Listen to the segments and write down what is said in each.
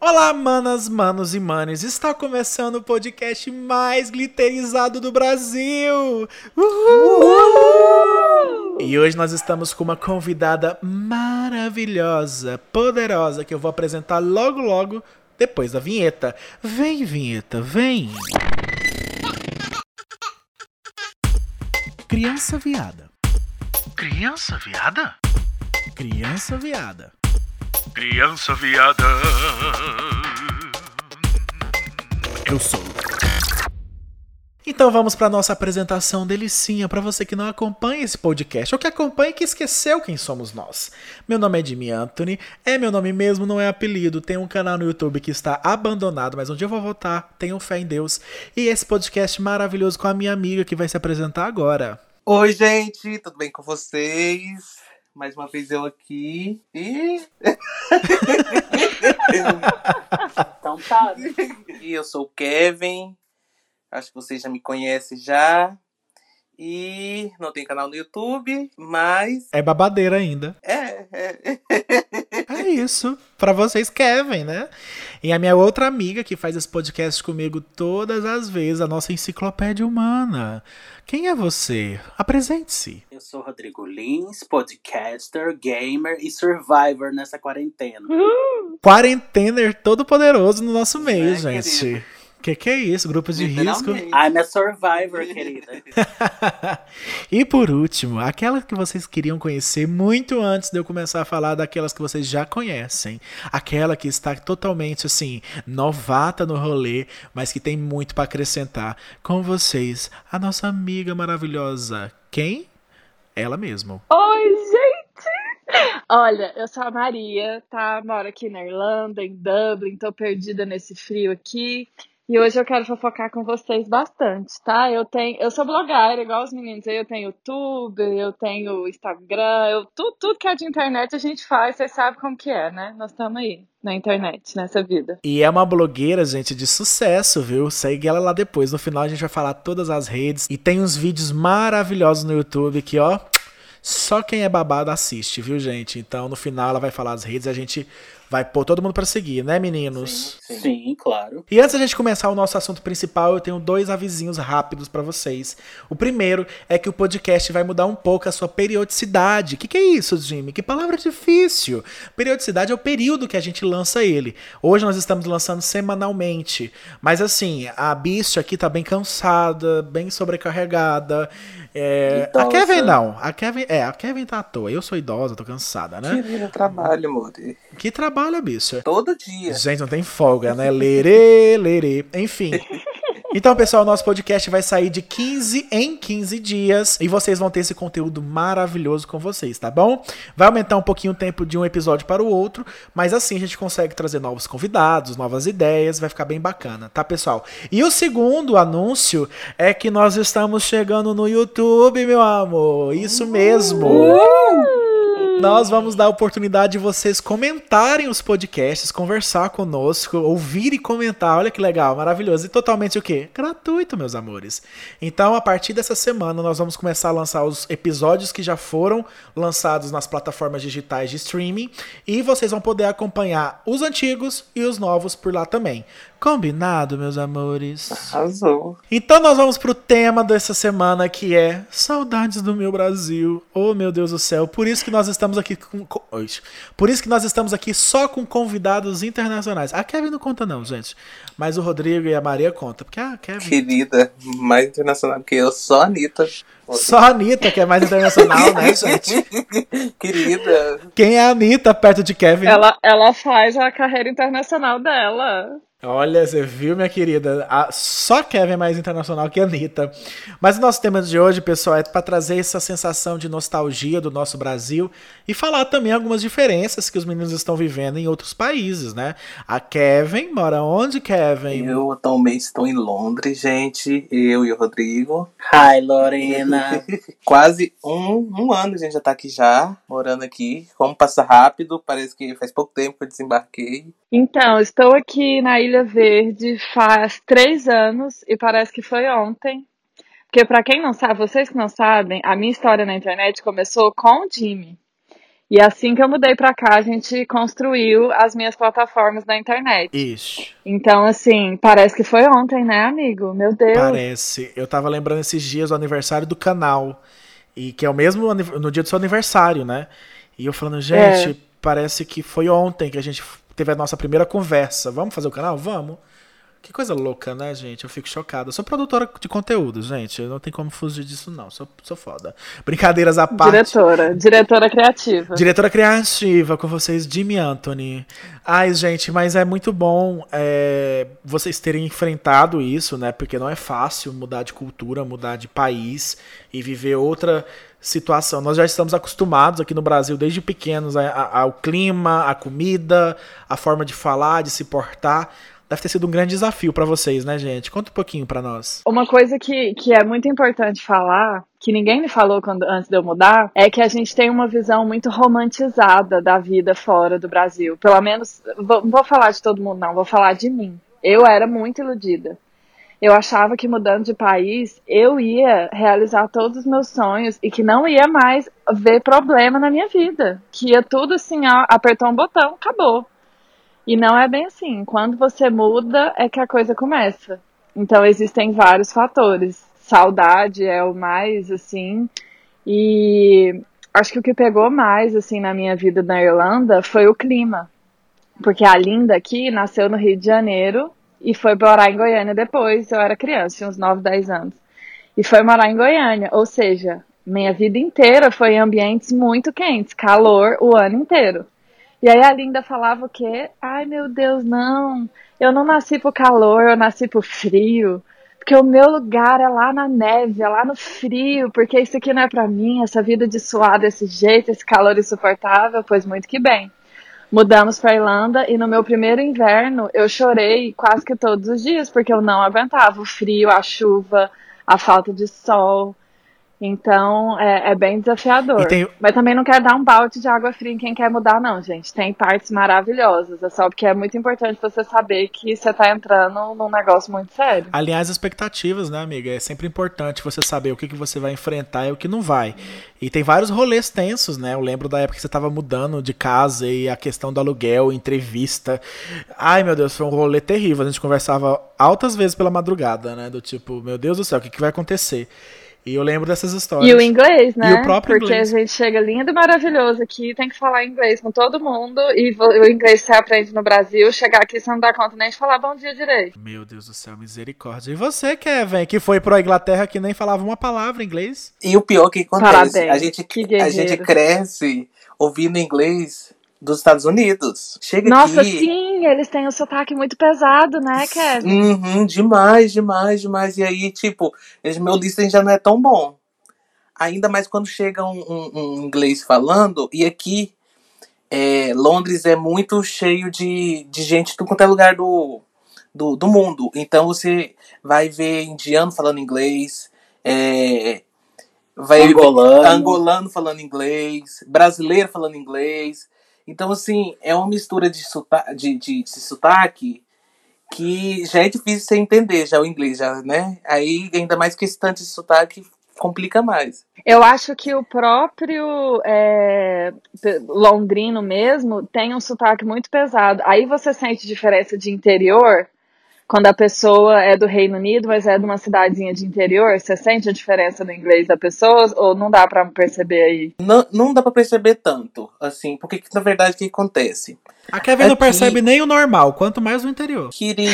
Olá, manas, manos e manes! Está começando o podcast mais glitterizado do Brasil! Uhul! Uhul! E hoje nós estamos com uma convidada maravilhosa, poderosa, que eu vou apresentar logo, logo depois da vinheta. Vem, vinheta, vem! Criança viada. Criança viada? Criança viada. Criança viada. Eu sou. Então vamos para nossa apresentação delicinha para você que não acompanha esse podcast ou que acompanha e que esqueceu quem somos nós. Meu nome é Jimmy Anthony, é meu nome mesmo, não é apelido. Tem um canal no YouTube que está abandonado, mas um dia eu vou voltar. Tenho fé em Deus. E esse podcast maravilhoso com a minha amiga que vai se apresentar agora. Oi, gente, tudo bem com vocês? Mais uma vez eu aqui. E. então tá. E eu sou o Kevin. Acho que vocês já me conhecem já. E não tem canal no YouTube, mas. É babadeira ainda. É, é. É isso. Pra vocês, Kevin, né? E a minha outra amiga que faz esse podcast comigo todas as vezes, a nossa enciclopédia humana. Quem é você? Apresente-se. Eu sou Rodrigo Lins, podcaster, gamer e survivor nessa quarentena. Quarentener todo poderoso no nosso meio, É, gente. querido. Que que é isso? Grupos de risco. I'm a survivor, querida. e por último, aquela que vocês queriam conhecer muito antes de eu começar a falar daquelas que vocês já conhecem. Aquela que está totalmente assim, novata no rolê, mas que tem muito para acrescentar. Com vocês, a nossa amiga maravilhosa. Quem? Ela mesma. Oi, gente! Olha, eu sou a Maria, tá? Moro aqui na Irlanda, em Dublin, tô perdida nesse frio aqui. E hoje eu quero fofocar com vocês bastante, tá? Eu tenho, eu sou blogueira, igual os meninos eu tenho YouTube, eu tenho Instagram, eu, tudo, tudo que é de internet a gente faz, vocês sabem como que é, né? Nós estamos aí na internet, nessa vida. E é uma blogueira, gente, de sucesso, viu? Segue ela lá depois. No final a gente vai falar todas as redes. E tem uns vídeos maravilhosos no YouTube que, ó, só quem é babado assiste, viu, gente? Então no final ela vai falar as redes a gente vai pôr todo mundo pra seguir, né, meninos? Sim. Sim, claro. E antes da gente começar o nosso assunto principal, eu tenho dois avisinhos rápidos pra vocês. O primeiro é que o podcast vai mudar um pouco a sua periodicidade. O que, que é isso, Jimmy? Que palavra difícil. Periodicidade é o período que a gente lança ele. Hoje nós estamos lançando semanalmente. Mas assim, a bicha aqui tá bem cansada, bem sobrecarregada. É, a. Kevin não. A Kevin, é, a Kevin tá à toa. Eu sou idosa, tô cansada, né? Querida, trabalho, amor. Que trabalho, bicha. Todo dia. Gente, não tem folga, né? Lerê, lerê. Enfim. Então, pessoal, nosso podcast vai sair de 15 em 15 dias e vocês vão ter esse conteúdo maravilhoso com vocês, tá bom? Vai aumentar um pouquinho o tempo de um episódio para o outro, mas assim a gente consegue trazer novos convidados, novas ideias, vai ficar bem bacana, tá, pessoal? E o segundo anúncio é que nós estamos chegando no YouTube, meu amor. Isso mesmo. Nós vamos dar a oportunidade de vocês comentarem os podcasts, conversar conosco, ouvir e comentar. Olha que legal, maravilhoso. E totalmente o quê? Gratuito, meus amores. Então, a partir dessa semana, nós vamos começar a lançar os episódios que já foram lançados nas plataformas digitais de streaming. E vocês vão poder acompanhar os antigos e os novos por lá também. Combinado, meus amores? Arrasou. Então nós vamos pro tema dessa semana que é Saudades do meu Brasil. Oh, meu Deus do céu. Por isso que nós estamos aqui com. Por isso que nós estamos aqui só com convidados internacionais. A Kevin não conta não, gente. Mas o Rodrigo e a Maria conta, porque a Kevin Querida, mais internacional que eu, só a Anitta. só a Anitta que é mais internacional, né, gente? Querida, Quem é a Anitta perto de Kevin? Ela, ela faz a carreira internacional dela. Olha, você viu, minha querida? A- só Kevin é mais internacional que a Anitta. Mas o nosso tema de hoje, pessoal, é para trazer essa sensação de nostalgia do nosso Brasil e falar também algumas diferenças que os meninos estão vivendo em outros países, né? A Kevin mora onde, Kevin? eu atualmente estou em Londres, gente. Eu e o Rodrigo. Hi, Lorena. Quase um, um ano a gente já tá aqui já, morando aqui. Como passa rápido, parece que faz pouco tempo que eu desembarquei. Então, estou aqui na Ilha Verde faz três anos e parece que foi ontem. Porque, para quem não sabe, vocês que não sabem, a minha história na internet começou com o Jimmy. E assim que eu mudei pra cá, a gente construiu as minhas plataformas na internet. Isso. Então, assim, parece que foi ontem, né, amigo? Meu Deus. Parece. Eu tava lembrando esses dias do aniversário do canal. E que é o mesmo no dia do seu aniversário, né? E eu falando, gente, É. parece que foi ontem que a gente teve a nossa primeira conversa. Vamos fazer o canal? Vamos. Que coisa louca, né, gente? Eu fico chocado. Eu sou produtora de conteúdo, gente. Eu não tem como fugir disso, não. Sou, sou foda. Brincadeiras à parte. Diretora, diretora criativa. Diretora criativa com vocês, Jimmy Anthony. Ai, gente, mas é muito bom é, vocês terem enfrentado isso, né? Porque não é fácil mudar de cultura, mudar de país e viver outra situação. Nós já estamos acostumados aqui no Brasil desde pequenos ao clima, à comida, a forma de falar, de se portar. Deve ter sido um grande desafio pra vocês, né, gente? Conta um pouquinho pra nós. Uma coisa que, que é muito importante falar, que ninguém me falou quando, antes de eu mudar, é que a gente tem uma visão muito romantizada da vida fora do Brasil. Pelo menos, vou, não vou falar de todo mundo, não, vou falar de mim. Eu era muito iludida. Eu achava que mudando de país eu ia realizar todos os meus sonhos e que não ia mais ver problema na minha vida. Que ia tudo assim, ó, apertou um botão, acabou. E não é bem assim. Quando você muda é que a coisa começa. Então existem vários fatores. Saudade é o mais assim. E acho que o que pegou mais assim na minha vida na Irlanda foi o clima. Porque a Linda aqui nasceu no Rio de Janeiro e foi morar em Goiânia depois. Eu era criança, tinha uns 9, 10 anos. E foi morar em Goiânia. Ou seja, minha vida inteira foi em ambientes muito quentes, calor o ano inteiro. E aí a Linda falava o quê? Ai meu Deus, não. Eu não nasci pro calor, eu nasci pro frio. Porque o meu lugar é lá na neve, é lá no frio, porque isso aqui não é pra mim, essa vida de suar desse jeito, esse calor insuportável, pois muito que bem. Mudamos pra Irlanda e no meu primeiro inverno eu chorei quase que todos os dias, porque eu não aguentava o frio, a chuva, a falta de sol. Então é, é bem desafiador. Tem- Mas também não quero dar um balde de água fria em quem quer mudar, não, gente. Tem partes maravilhosas. É só porque é muito importante você saber que você tá entrando num negócio muito sério. Alinhar as expectativas, né, amiga? É sempre importante você saber o que, que você vai enfrentar e o que não vai. E tem vários rolês tensos, né? Eu lembro da época que você tava mudando de casa e a questão do aluguel, entrevista. Ai, meu Deus, foi um rolê terrível. A gente conversava altas vezes pela madrugada, né? Do tipo, meu Deus do céu, o que, que vai acontecer? E eu lembro dessas histórias. E o inglês, né? E o próprio Porque inglês. a gente chega lindo e maravilhoso aqui, tem que falar inglês com todo mundo. E o inglês você aprende no Brasil, chegar aqui você não dá conta nem de falar bom dia direito. Meu Deus do céu, misericórdia. E você, Kevin, que foi pra Inglaterra que nem falava uma palavra em inglês? E o pior que acontece, Parabéns, a gente, que a gente cresce ouvindo inglês dos Estados Unidos. Chega Nossa, aqui. sim, eles têm um sotaque muito pesado, né, Kevin? Uhum, demais, demais, demais. E aí, tipo, meu listening já não é tão bom. Ainda mais quando chega um, um- um inglês falando, e aqui é, Londres é muito cheio de, de gente de quanto é lugar do, do, do mundo. Então você vai ver indiano falando inglês, é, vai Angolano. ver angolano falando inglês, brasileiro falando inglês. Então, assim, é uma mistura de, sota de, de, de sotaque que já é difícil você entender já o inglês, já, né? Aí, ainda mais que esse tanto de sotaque complica mais. Eu acho que o próprio é, londrino mesmo tem um sotaque muito pesado. Aí você sente diferença de interior, quando a pessoa é do Reino Unido, mas é de uma cidadezinha de interior, você sente a diferença no inglês da pessoa ou não dá pra perceber aí? Não, não dá pra perceber tanto, assim, porque que, na verdade o que acontece? A Kevin não Aqui- percebe nem o normal, quanto mais o interior. Querida,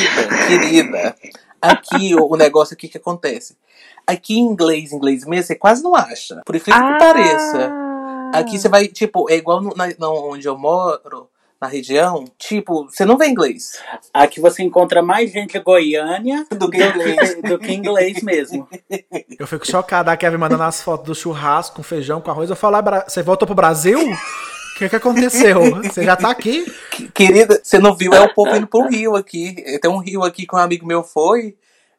querida, aqui o, o negócio aqui que acontece. Aqui em inglês, inglês mesmo, você quase não acha. Por incrível Ah! que pareça. Aqui você vai, tipo, é igual no, na- onde eu moro, na região, tipo, você não vê inglês. Aqui você encontra mais gente goiânia Do que inglês. do que inglês mesmo. Eu fico chocada, a Kevin mandando as fotos do churrasco com feijão, com arroz. Eu falo, "Ah, você voltou pro Brasil? O que, que aconteceu? Você já tá aqui? Que- Querida, você não viu? É o povo indo pro Rio aqui. Tem um rio aqui que um amigo meu foi.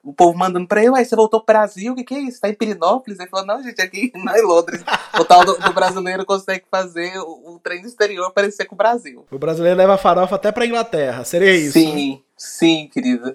O povo mandando pra ele, uai, você voltou pro Brasil? O que, que é isso? Tá em Pirinópolis? Ele falou, não, gente, aqui não é em Londres. O tal do, do brasileiro consegue fazer o, o trem do exterior parecer com o Brasil. O brasileiro leva farofa até pra Inglaterra. Seria isso? Sim, sim, querida.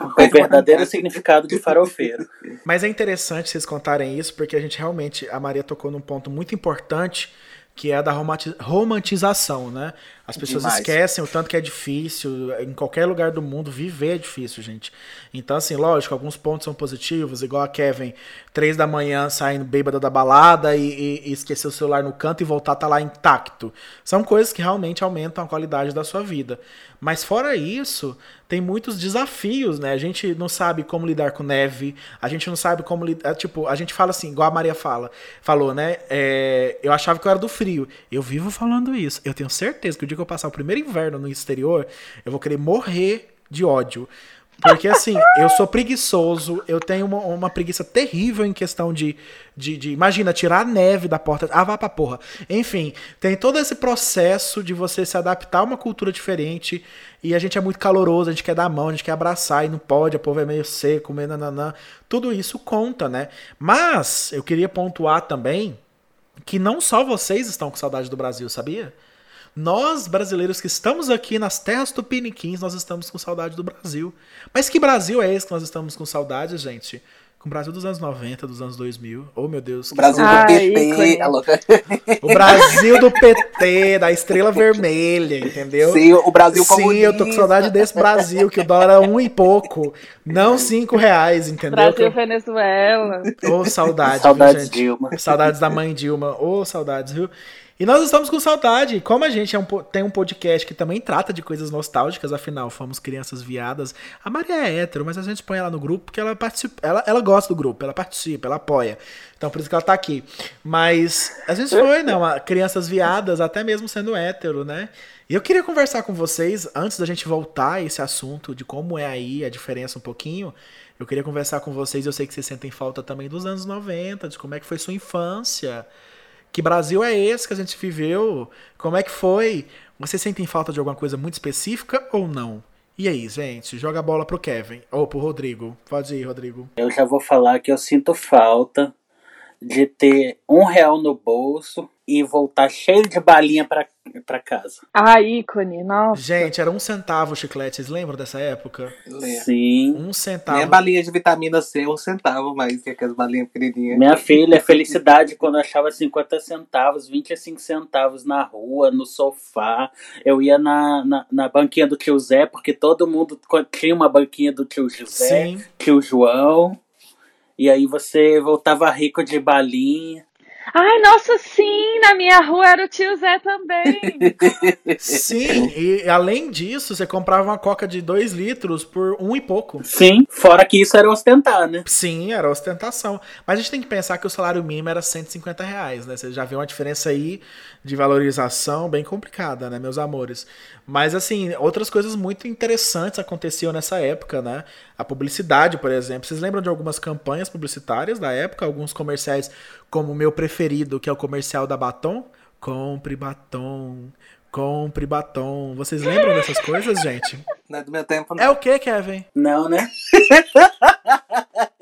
O verdadeiro significado de farofeiro. Mas é interessante vocês contarem isso, porque a gente realmente, a Maria tocou num ponto muito importante, que é a da romantização, né? As pessoas Demais. esquecem o tanto que é difícil, em qualquer lugar do mundo, viver é difícil, gente. Então, assim, lógico, alguns pontos são positivos, igual a Kevin, três da manhã saindo bêbada da balada e, e- e esquecer o celular no canto e voltar tá lá intacto. São coisas que realmente aumentam a qualidade da sua vida. Mas fora isso, tem muitos desafios, né? A gente não sabe como lidar com neve, a gente não sabe como lidar. Tipo, a gente fala assim, igual a Maria fala, falou, né? É, eu achava que eu era do frio. Eu vivo falando isso. Eu tenho certeza que o dia que eu passar o primeiro inverno no exterior, eu vou querer morrer de ódio. Porque assim, eu sou preguiçoso, eu tenho uma, uma preguiça terrível em questão de, de, de- Imagina, tirar a neve da porta. Ah, vá pra porra. Enfim, tem todo esse processo de você se adaptar a uma cultura diferente. E a gente é muito caloroso, a gente quer dar a mão, a gente quer abraçar e não pode, a povo é meio seco, meio nananã. Tudo isso conta, né? Mas eu queria pontuar também que não só vocês estão com saudade do Brasil, sabia? Nós, brasileiros que estamos aqui nas terras tupiniquins, nós estamos com saudade do Brasil. Mas que Brasil é esse que nós estamos com saudade, gente? Com o Brasil dos anos 90, dos anos 2000. Oh, meu Deus. O Brasil Ai, do PT, ícone. a louca. O Brasil do PT, da estrela vermelha, entendeu? Sim, o Brasil Sim, comunista. eu tô com saudade desse Brasil, que o dólar é um e pouco, não cinco reais, entendeu? Brasil, Venezuela. Ô, saudade, Saudades, viu, gente? Dilma. Saudades da mãe Dilma. Ô, saudades, viu? E nós estamos com saudade. Como a gente é um tem um podcast que também trata de coisas nostálgicas, afinal, fomos crianças viadas. A Maria é hétero, mas a gente põe ela no grupo porque ela participa, ela, ela gosta do grupo, ela participa, ela apoia. Então por isso que ela tá aqui. Mas a gente foi, né? Crianças viadas, até mesmo sendo hétero, né? E eu queria conversar com vocês, antes da gente voltar a esse assunto de como é aí a diferença um pouquinho. Eu queria conversar com vocês, eu sei que vocês sentem falta também dos anos 90, de como é que foi sua infância. Que Brasil é esse que a gente viveu? Como é que foi? Vocês sentem falta de alguma coisa muito específica ou não? E aí, gente? Joga a bola pro Kevin. Ou pro Rodrigo. Pode ir, Rodrigo. Eu já vou falar que eu sinto falta de ter um real no bolso e voltar cheio de balinha pra, pra casa. Ah, ícone, nossa. Gente, era um centavo o chiclete. Vocês lembram dessa época? Sim. Um centavo. Minha balinha de vitamina C é um centavo mais que aquelas balinhas pequenininhas. Minha filha, felicidade quando eu achava 50 centavos, 25 centavos na rua, no sofá. Eu ia na, na, na banquinha do tio Zé, porque todo mundo tinha uma banquinha do tio José, Sim. tio João. E aí você voltava rico de balinha. Ai, nossa, sim, na minha rua era o tio Zé também. Sim, e além disso, você comprava uma coca de 2 litros por um e pouco. Sim, fora que isso era ostentar, né? Sim, era ostentação. Mas a gente tem que pensar que o salário mínimo era 150 reais, né? Você já vê uma diferença aí de valorização bem complicada, né, meus amores? Mas, assim, outras coisas muito interessantes aconteciam nessa época, né? A publicidade, por exemplo. Vocês lembram de algumas campanhas publicitárias da época? Alguns comerciais, como o meu preferido, que é o comercial da Batom? Compre batom, compre batom. Vocês lembram dessas coisas, gente? Não é do meu tempo, não. É o que, Kevin? Não, né?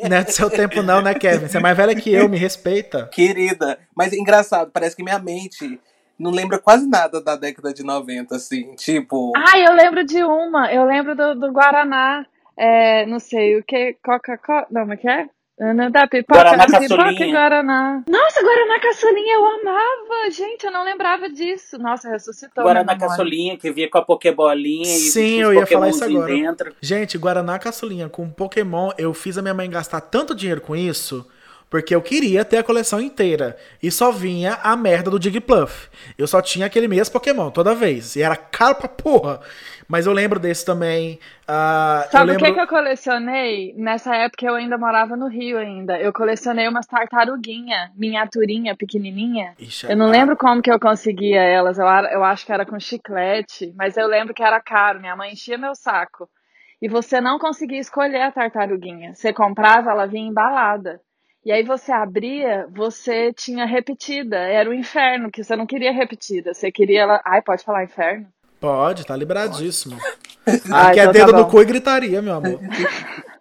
Não é do seu tempo não, né, Kevin? Você é mais velha que eu, me respeita. Querida. Mas é engraçado, parece que minha mente não lembra quase nada da década de 90, assim. Tipo. Ai, eu lembro de uma. Eu lembro do, do Guaraná. É, não sei o que. Coca-Cola. Não, mas que é? Ana da pipoca, Guaraná da pipoca caçulinha. e Guaraná. Nossa, Guaraná caçulinha, eu amava. Gente, eu não lembrava disso. Nossa, ressuscitou. Guaraná minha memória. caçolinha que via com a pokebolinha e Sim, eu ia falar isso agora. dentro. Gente, Guaraná Caçulinha com Pokémon, eu fiz a minha mãe gastar tanto dinheiro com isso, porque eu queria ter a coleção inteira. E só vinha a merda do Jigglypuff. Eu só tinha aquele mesmo Pokémon toda vez. E era caro pra porra. Mas eu lembro desse também. eu Sabe o lembro... que, que eu colecionei? Nessa época eu ainda morava no Rio ainda. Eu colecionei umas tartaruguinha, miniaturinha, pequenininha. Ixi, Eu não ah, lembro como que eu conseguia elas. Eu, eu acho que era com chiclete, mas eu lembro que era caro. Minha mãe enchia meu saco. E você não conseguia escolher a tartaruguinha. Você comprava, ela vinha embalada. E aí você abria, você tinha repetida. Era o inferno, que você não queria repetida. Você queria ela. Ai, pode falar inferno? Pode, tá liberadíssimo. Ah, Aqui é então tá dedo no bom. cu e gritaria, meu amor.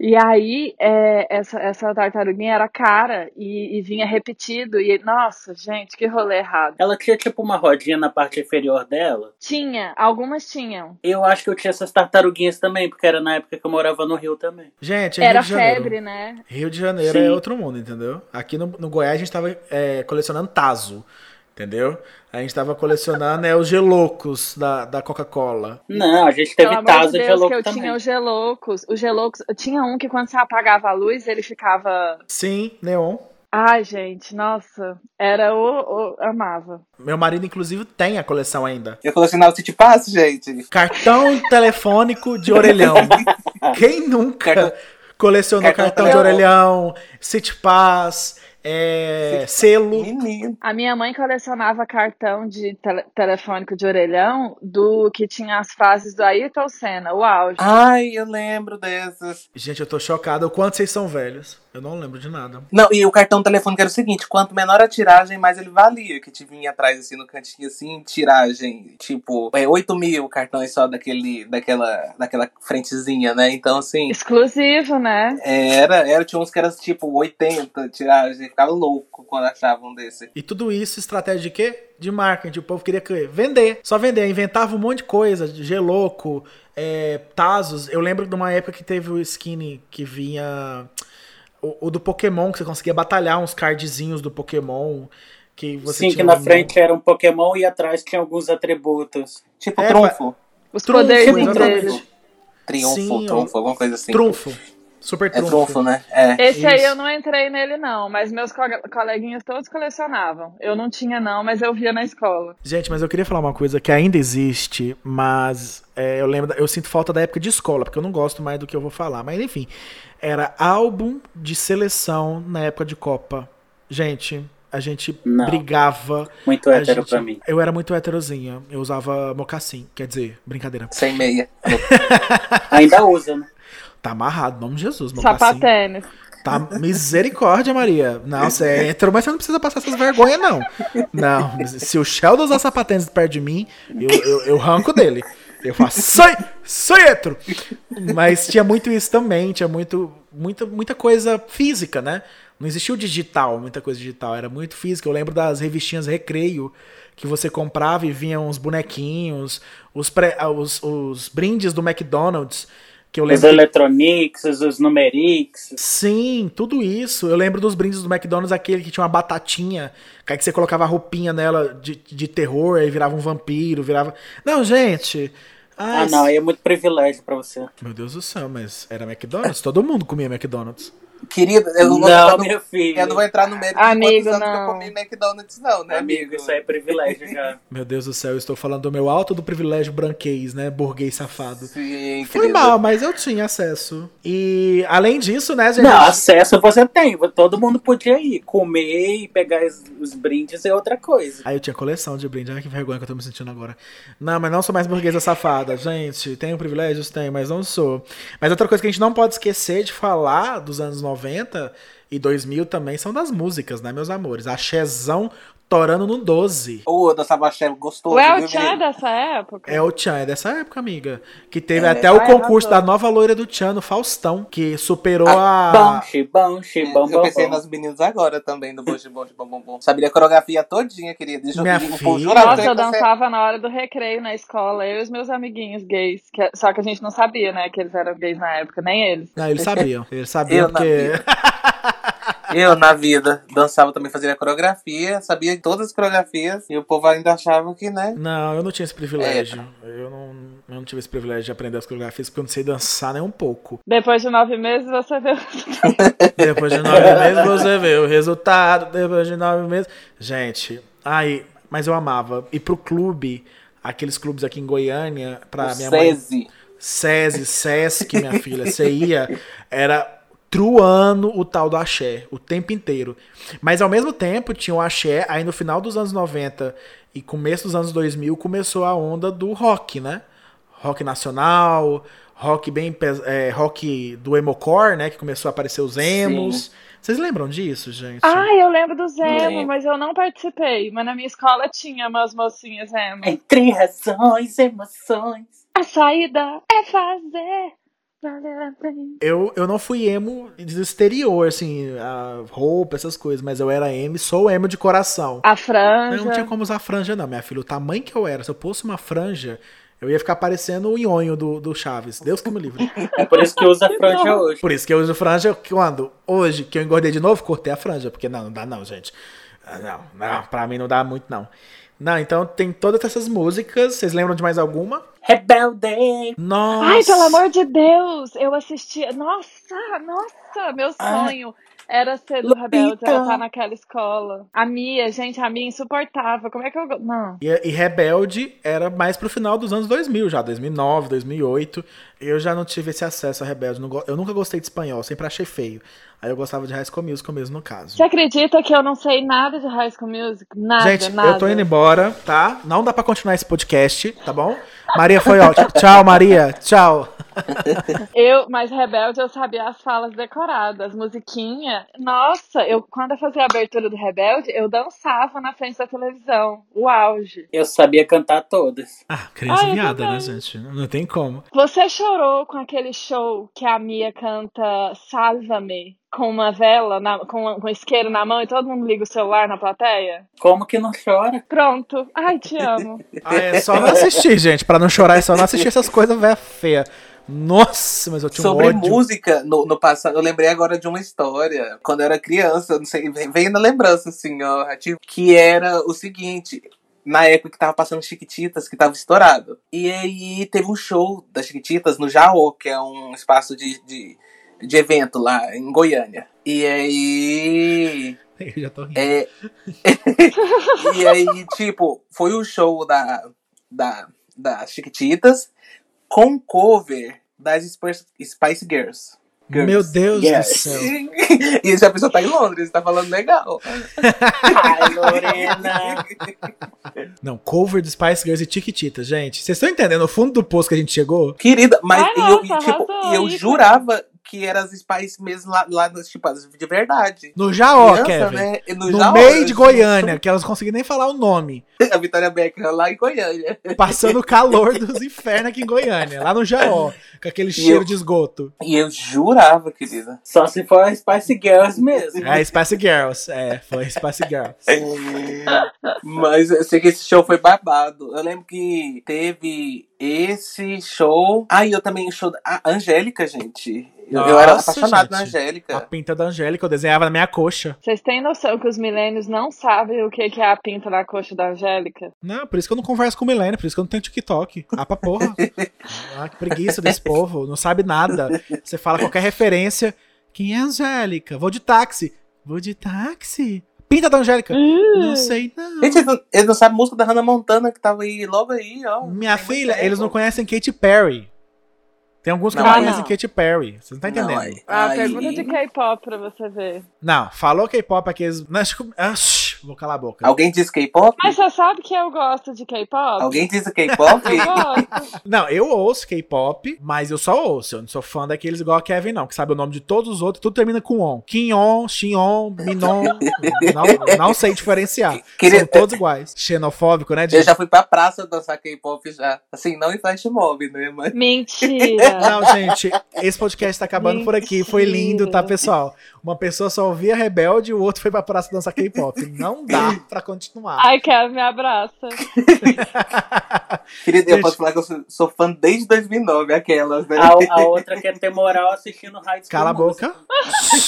E aí, é, essa, essa tartaruguinha era cara e, e vinha repetido. E, nossa, gente, que rolê errado. Ela tinha tipo uma rodinha na parte inferior dela. Tinha, algumas tinham. Eu acho que eu tinha essas tartaruguinhas também, porque era na época que eu morava no Rio também. Gente, é Era Rio de Janeiro. febre, né? Rio de Janeiro Sim. é outro mundo, entendeu? Aqui no, no Goiás a gente tava é, colecionando Tazo. Entendeu? A gente tava colecionando é, os geloucos da, da Coca-Cola. Não, a gente Pelo teve de Tazo de Deus, que eu também. tinha os geloucos. Os geloucos, eu tinha um que quando você apagava a luz, ele ficava. Sim, neon. Ai, gente, nossa, era o, o amava. Meu marido, inclusive, tem a coleção ainda. Eu colecionava o City Pass, gente. Cartão telefônico de orelhão. Quem nunca colecionou cartão, cartão de orelhão, City Pass, é, selo? Menino. A minha mãe colecionava cartão de tele- telefônico de orelhão do que tinha as frases do Ayrton Senna, o auge. Ai, eu lembro dessas. Gente, eu tô chocado. O quanto vocês são velhos? Eu não lembro de nada. Não, e o cartão telefônico era o seguinte: quanto menor a tiragem, mais ele valia. Que te vinha atrás, assim, no cantinho, assim, tiragem, tipo, é 8 mil cartões só daquele, daquela, daquela frentezinha, né? Então, assim, Exclusivo, né? era, era, tinha uns que eram, tipo, 80 tiragem. Ficava louco quando achavam um desse. E tudo isso, estratégia de quê? De marketing. O povo queria que- vender. Só vender. Inventava um monte de coisa. de Geloco, é, Tazos. Eu lembro de uma época que teve o skin que vinha... O, o do Pokémon, que você conseguia batalhar uns cardzinhos do Pokémon. Que você Sim, que tinha na um- frente era um Pokémon e atrás tinha alguns atributos. Tipo, É, trunfo. Os Trunfo, poderzinhos exatamente. deles. Triunfo, Sim, trunfo, alguma coisa assim. Trunfo. Super É trunfo. trunfo, né? É. Esse aí Isso. eu não entrei nele, não, mas meus co- coleguinhas todos colecionavam. Eu não tinha, não, mas eu via na escola. Gente, mas eu queria falar uma coisa que ainda existe, mas é, eu lembro, eu sinto falta da época de escola, porque eu não gosto mais do que eu vou falar. Mas enfim, era álbum de seleção na época de Copa. Gente, a gente Não. brigava. Muito hétero gente- pra mim. Eu era muito heterozinha. Eu usava mocassim, quer dizer, brincadeira. Sem meia. Ainda usa, né? Tá amarrado, nome de Jesus, mocassim. Sapatênis. Tá misericórdia, Maria. Não, você é hétero, mas você não precisa passar essas vergonhas, não. Não, se o Sheldon usar sapatênis perto de mim, eu, eu, eu ranco dele. Eu faço, sai, sai hétero. Mas tinha muito isso também, tinha muito, muita, muita coisa física, né? Não existia o digital, muita coisa digital, era muito física. Eu lembro das revistinhas Recreio, que você comprava e vinham uns bonequinhos, os, pré, os, os brindes do McDonald's, que eu Os lembro que Electronics, os Numerix. Sim, tudo isso. Eu lembro dos brindes do McDonald's, aquele que tinha uma batatinha, que aí que você colocava a roupinha nela de, de terror, aí virava um vampiro, virava. Não, gente. Ah, ai, não, aí é muito privilégio pra você. Meu Deus do céu, mas era McDonald's? Todo mundo comia McDonald's. Querida, eu não, vou Não, entrar no, meu filho. eu não vou entrar no mérito Amigo, de quantos anos que eu não. comi McDonald's, não, né, amigo? Amigo, isso aí é privilégio já. Meu Deus do céu, eu estou falando do meu alto do privilégio branquês, né? Burguês safado. Sim, Foi querida. mal, mas eu tinha acesso. E além disso, né, gente? Não, acesso você tem. Todo mundo podia ir. Comer e pegar os, os brindes é outra coisa. Aí eu tinha coleção de brinde. Ai, que vergonha que eu tô me sentindo agora. Não, mas não sou mais burguesa safada, gente. Tenho privilégios? Tenho, mas não sou. Mas outra coisa que a gente não pode esquecer de falar dos anos 90 e 2000 também são das músicas, né, meus amores? A Chezão torando no 12. Ô, da Sabachel gostoso, O El Chan dessa época? É o Tchan, é dessa época, amiga. Que teve É, até o ai, concurso da nova loira do Tchan no Faustão, que superou Bom, a. xibão, xibão, É, Eu pensei bom, nas meninas agora também, do Bom Bom Bom Bom Bom. Sabia a coreografia todinha, querida. Deixa Minha eu o filha. jurava Nossa, eu dançava na hora do recreio na escola, eu e os meus amiguinhos gays. que- só que a gente não sabia, né, que eles eram gays na época, nem eles. Não, eles sabiam. Eles sabiam Eu porque. Eu, na vida, dançava também, fazia coreografia, sabia todas as coreografias, e o povo ainda achava que, né? Não, eu não tinha esse privilégio. É. Eu, não, eu não tive esse privilégio de aprender as coreografias porque eu não sei dançar nem um pouco. Depois de nove meses, você vê. Depois de nove meses você vê o resultado. Depois de nove meses. Gente, aí, mas eu amava. Ir pro clube, aqueles clubes aqui em Goiânia, pra o minha mãe. SESI. SESI, SESC, minha filha, você ia, era truando o tal do axé, o tempo inteiro. Mas ao mesmo tempo tinha o axé, aí no final dos anos 90 e começo dos anos 2000 começou a onda do rock, né? Rock nacional, rock bem é, rock do emocore, né, que começou a aparecer os emos. Vocês lembram disso, gente? Ah, eu lembro do Zemo, Lembro. mas eu não participei. Mas na minha escola tinha umas mocinhas Zemo. Entre razões, emoções. A saída é fazer. A. Eu, eu não fui emo do exterior, assim, a roupa, essas coisas, mas eu era emo, sou emo de coração. A franja. não tinha como usar franja, não, minha filha. O tamanho que eu era, se eu fosse uma franja, eu ia ficar parecendo o nhonho do, do Chaves. Deus que me livre. É por isso que usa franja hoje. Por isso que eu uso franja quando? Hoje, que eu engordei de novo, cortei a franja. Porque não, não dá não, gente. Ah, Não, não, pra mim não dá muito, não. Não, então tem todas essas músicas. Vocês lembram de mais alguma? Rebelde! Nossa! Ai, pelo amor de Deus! Eu assisti. Nossa, nossa, meu Ah. Era ser do Lupita. Rebelde, era estar naquela escola. A Mia, gente, a Mia insuportável. Como é que eu. Não. E, e Rebelde era mais pro final dos anos 2000 já, 2009, 2008. Eu já não tive esse acesso a Rebelde. Eu nunca gostei de espanhol, sempre achei feio. Aí eu gostava de High School Musical mesmo, no caso. Você acredita que eu não sei nada de High School Music? Nada, Gente, nada. eu tô indo embora, tá? Não dá pra continuar esse podcast, tá bom? Maria foi ótimo. Tchau, Maria. Tchau. Eu, mas Rebelde, eu sabia as falas decoradas, as musiquinhas. Nossa, eu quando eu fazia a abertura do Rebelde, eu dançava na frente da televisão. O auge. Eu sabia cantar todas. Ah, criança viada, né, gente? Não tem como. Você chorou com aquele show que a Mia canta Salva-me com uma vela, na- com, com um isqueiro na mão e todo mundo liga o celular na plateia? Como que não chora? Pronto. Ai, te amo. Ah, é só não assistir, gente. Pra não chorar, é só não assistir essas coisas velha feia. Nossa, mas eu tinha um Sobre ódio. música, no, no passado, eu lembrei agora de uma história. Quando eu era criança, não sei, vem- veio na lembrança, assim, ó, tipo, que era o seguinte. Na época que tava passando Chiquititas, que tava estourado. E aí teve um show das Chiquititas no Jaô, que é um espaço de, de, de evento lá em Goiânia. E aí. Eu já tô rindo. É... e aí, tipo, foi o show da, da, das Chiquititas com cover das Spice Girls. Girls. Meu Deus Yes. do céu. e essa pessoa tá em Londres, tá falando legal. Ai, Lorena! Não, cover de Spice Girls e Chiquititas, gente. Vocês estão entendendo o fundo do poço que a gente chegou? Querida, mas Ai, eu, nossa, tipo, eu jurava que eram as Spice mesmo lá, lá nas, tipo, de verdade. No Jaó, Criança, Kevin. né? E No, Jaó, meio de eu- Goiânia, que elas não conseguiam nem falar o nome. A Vitória Becker lá em Goiânia. Passando o calor dos infernos aqui em Goiânia, lá no Jaó, com aquele cheiro eu- de esgoto. E eu jurava, querida. Só se for a Spice Girls mesmo. É, Spice Girls. É, foi Spice Girls. Mas eu sei que esse show foi babado. Eu lembro que teve esse show. Ah, e eu também o show da a Angélica, gente. Eu, eu era Nossa, apaixonado na gente. A Angélica. pinta da Angélica eu desenhava na minha coxa. Vocês têm noção que os milênios não sabem o que que é a pinta na coxa da Angélica? Não, por isso que eu não converso com o Milênio, por isso que eu não tenho TikTok. Ah, pra porra. Ah, que preguiça desse povo, não sabe nada. Você fala qualquer referência. Quem é a Angélica? Vou de táxi. Vou de táxi. Pinta da Angélica. Não sei, não. Gente, eles não, eles não sabem a música da Hannah Montana que tava aí logo aí, ó. Minha Tem filha, eles não conhecem Katy Perry. Tem alguns que Não, não, ah, conhecem não. Katy Perry. Você não tá Não, entendendo. aí- Ah, aí- pergunta de K-pop pra você ver. Não, falou K-pop aqueles. Não, vou calar a boca. Alguém diz K-pop? Mas você sabe que eu gosto de K-pop? Alguém diz K-pop? Eu. Não, eu ouço K-pop, mas eu só ouço. Eu não sou fã daqueles igual a Kevin, não, que sabe o nome de todos os outros, tudo termina com on. Kim-on, Shin-on, Minon. não, não sei diferenciar. Queria- São todos iguais. Xenofóbico, né, Eu Diego? já fui pra praça dançar K-pop já. Assim, não em flash mob, né? Mas... Mentira. Não, gente, esse podcast tá acabando por aqui. Foi lindo, tá, pessoal? Uma pessoa só ouvia Rebelde e o outro foi pra praça dançar K-pop. Não dá pra continuar. Ai, Kevin, me abraça. Querida, eu posso falar que eu sou, sou fã desde 2009, aquelas, né? A, a outra quer ter moral assistindo High School Cala a boca.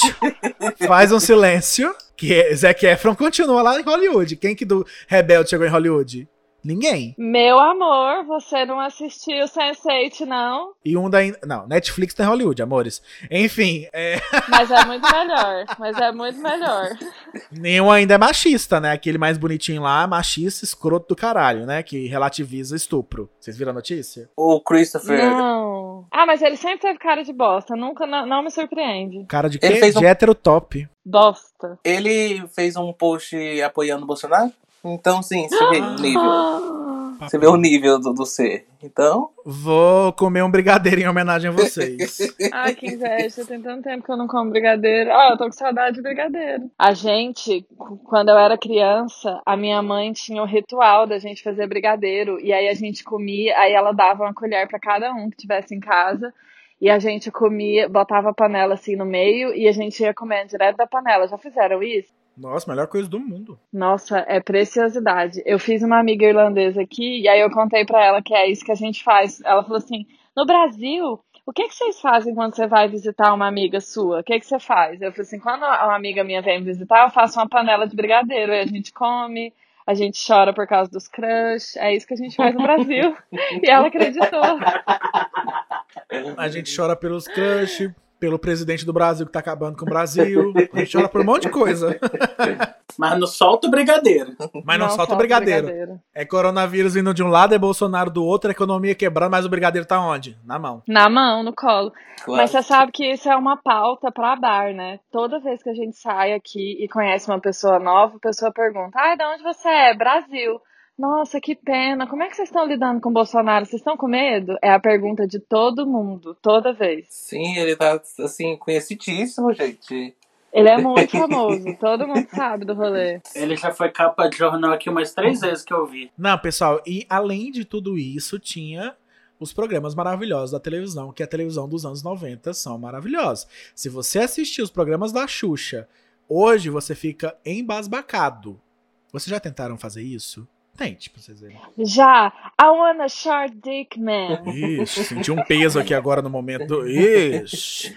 Faz um silêncio. Que Zac Efron continua lá em Hollywood. Quem que do Rebelde chegou em Hollywood? Ninguém. Meu amor, você não assistiu Sense8, não? E um da. Não, Netflix tem Hollywood, amores. Enfim, é, Mas é muito melhor. Mas é muito melhor. nenhum ainda é machista, né? Aquele mais bonitinho lá, machista, escroto do caralho, né? Que relativiza estupro. Vocês viram a notícia? O Christopher. Não. Ah, mas ele sempre teve cara de bosta. Nunca, não, não me surpreende. Cara de Ele quê? fez um- De hétero top. Bosta. Ele fez um post apoiando o Bolsonaro? Então, sim, você vê o nível. Ah, Você vê o nível do, do ser. Então, Vou comer um brigadeiro em homenagem a vocês. Ai, que inveja. Tem tanto tempo que eu não como brigadeiro. Ah, eu tô com saudade de brigadeiro. A gente, quando eu era criança, a minha mãe tinha o ritual da gente fazer brigadeiro. E aí a gente comia, aí ela dava uma colher pra cada um que tivesse em casa. E a gente comia, botava a panela assim no meio e a gente ia comendo direto da panela. Já fizeram isso? Nossa, melhor coisa do mundo. Nossa, é preciosidade. Eu fiz uma amiga irlandesa aqui e aí eu contei pra ela que é isso que a gente faz. Ela falou assim: no Brasil, o que, que vocês fazem quando você vai visitar uma amiga sua? O que, que você faz? Eu falei assim, quando uma amiga minha vem me visitar, eu faço uma panela de brigadeiro. Aí a gente come, a gente chora por causa dos crush. É isso que a gente faz no Brasil. e ela acreditou. A gente chora pelos crush, pelo presidente do Brasil que tá acabando com o Brasil. A gente chora por um monte de coisa. Mas não solta o brigadeiro. Mas não, solta o brigadeiro. É coronavírus vindo de um lado, é Bolsonaro do outro, a economia quebrando, mas o brigadeiro tá onde? Na mão. Na mão, no colo. Claro. Mas você sabe que isso é uma pauta pra bar, né? Toda vez que a gente sai aqui e conhece uma pessoa nova, a pessoa pergunta: Ah, de onde você é? Brasil. Nossa, que pena. Como é que vocês estão lidando com o Bolsonaro? Vocês estão com medo? É a pergunta de todo mundo, toda vez. Sim, ele tá, assim, conhecidíssimo, gente. Ele é muito famoso, todo mundo sabe do rolê. Ele já foi capa de jornal aqui umas três vezes que eu vi. Não, pessoal, e além de tudo isso, tinha os programas maravilhosos da televisão, que a televisão dos anos 90 são maravilhosos. Se você assistir os programas da Xuxa, hoje você fica embasbacado. Vocês já tentaram fazer isso? Tente, pra vocês verem. Já, I want a short dick man. Ixi, senti um peso aqui agora no momento. do- Ixi.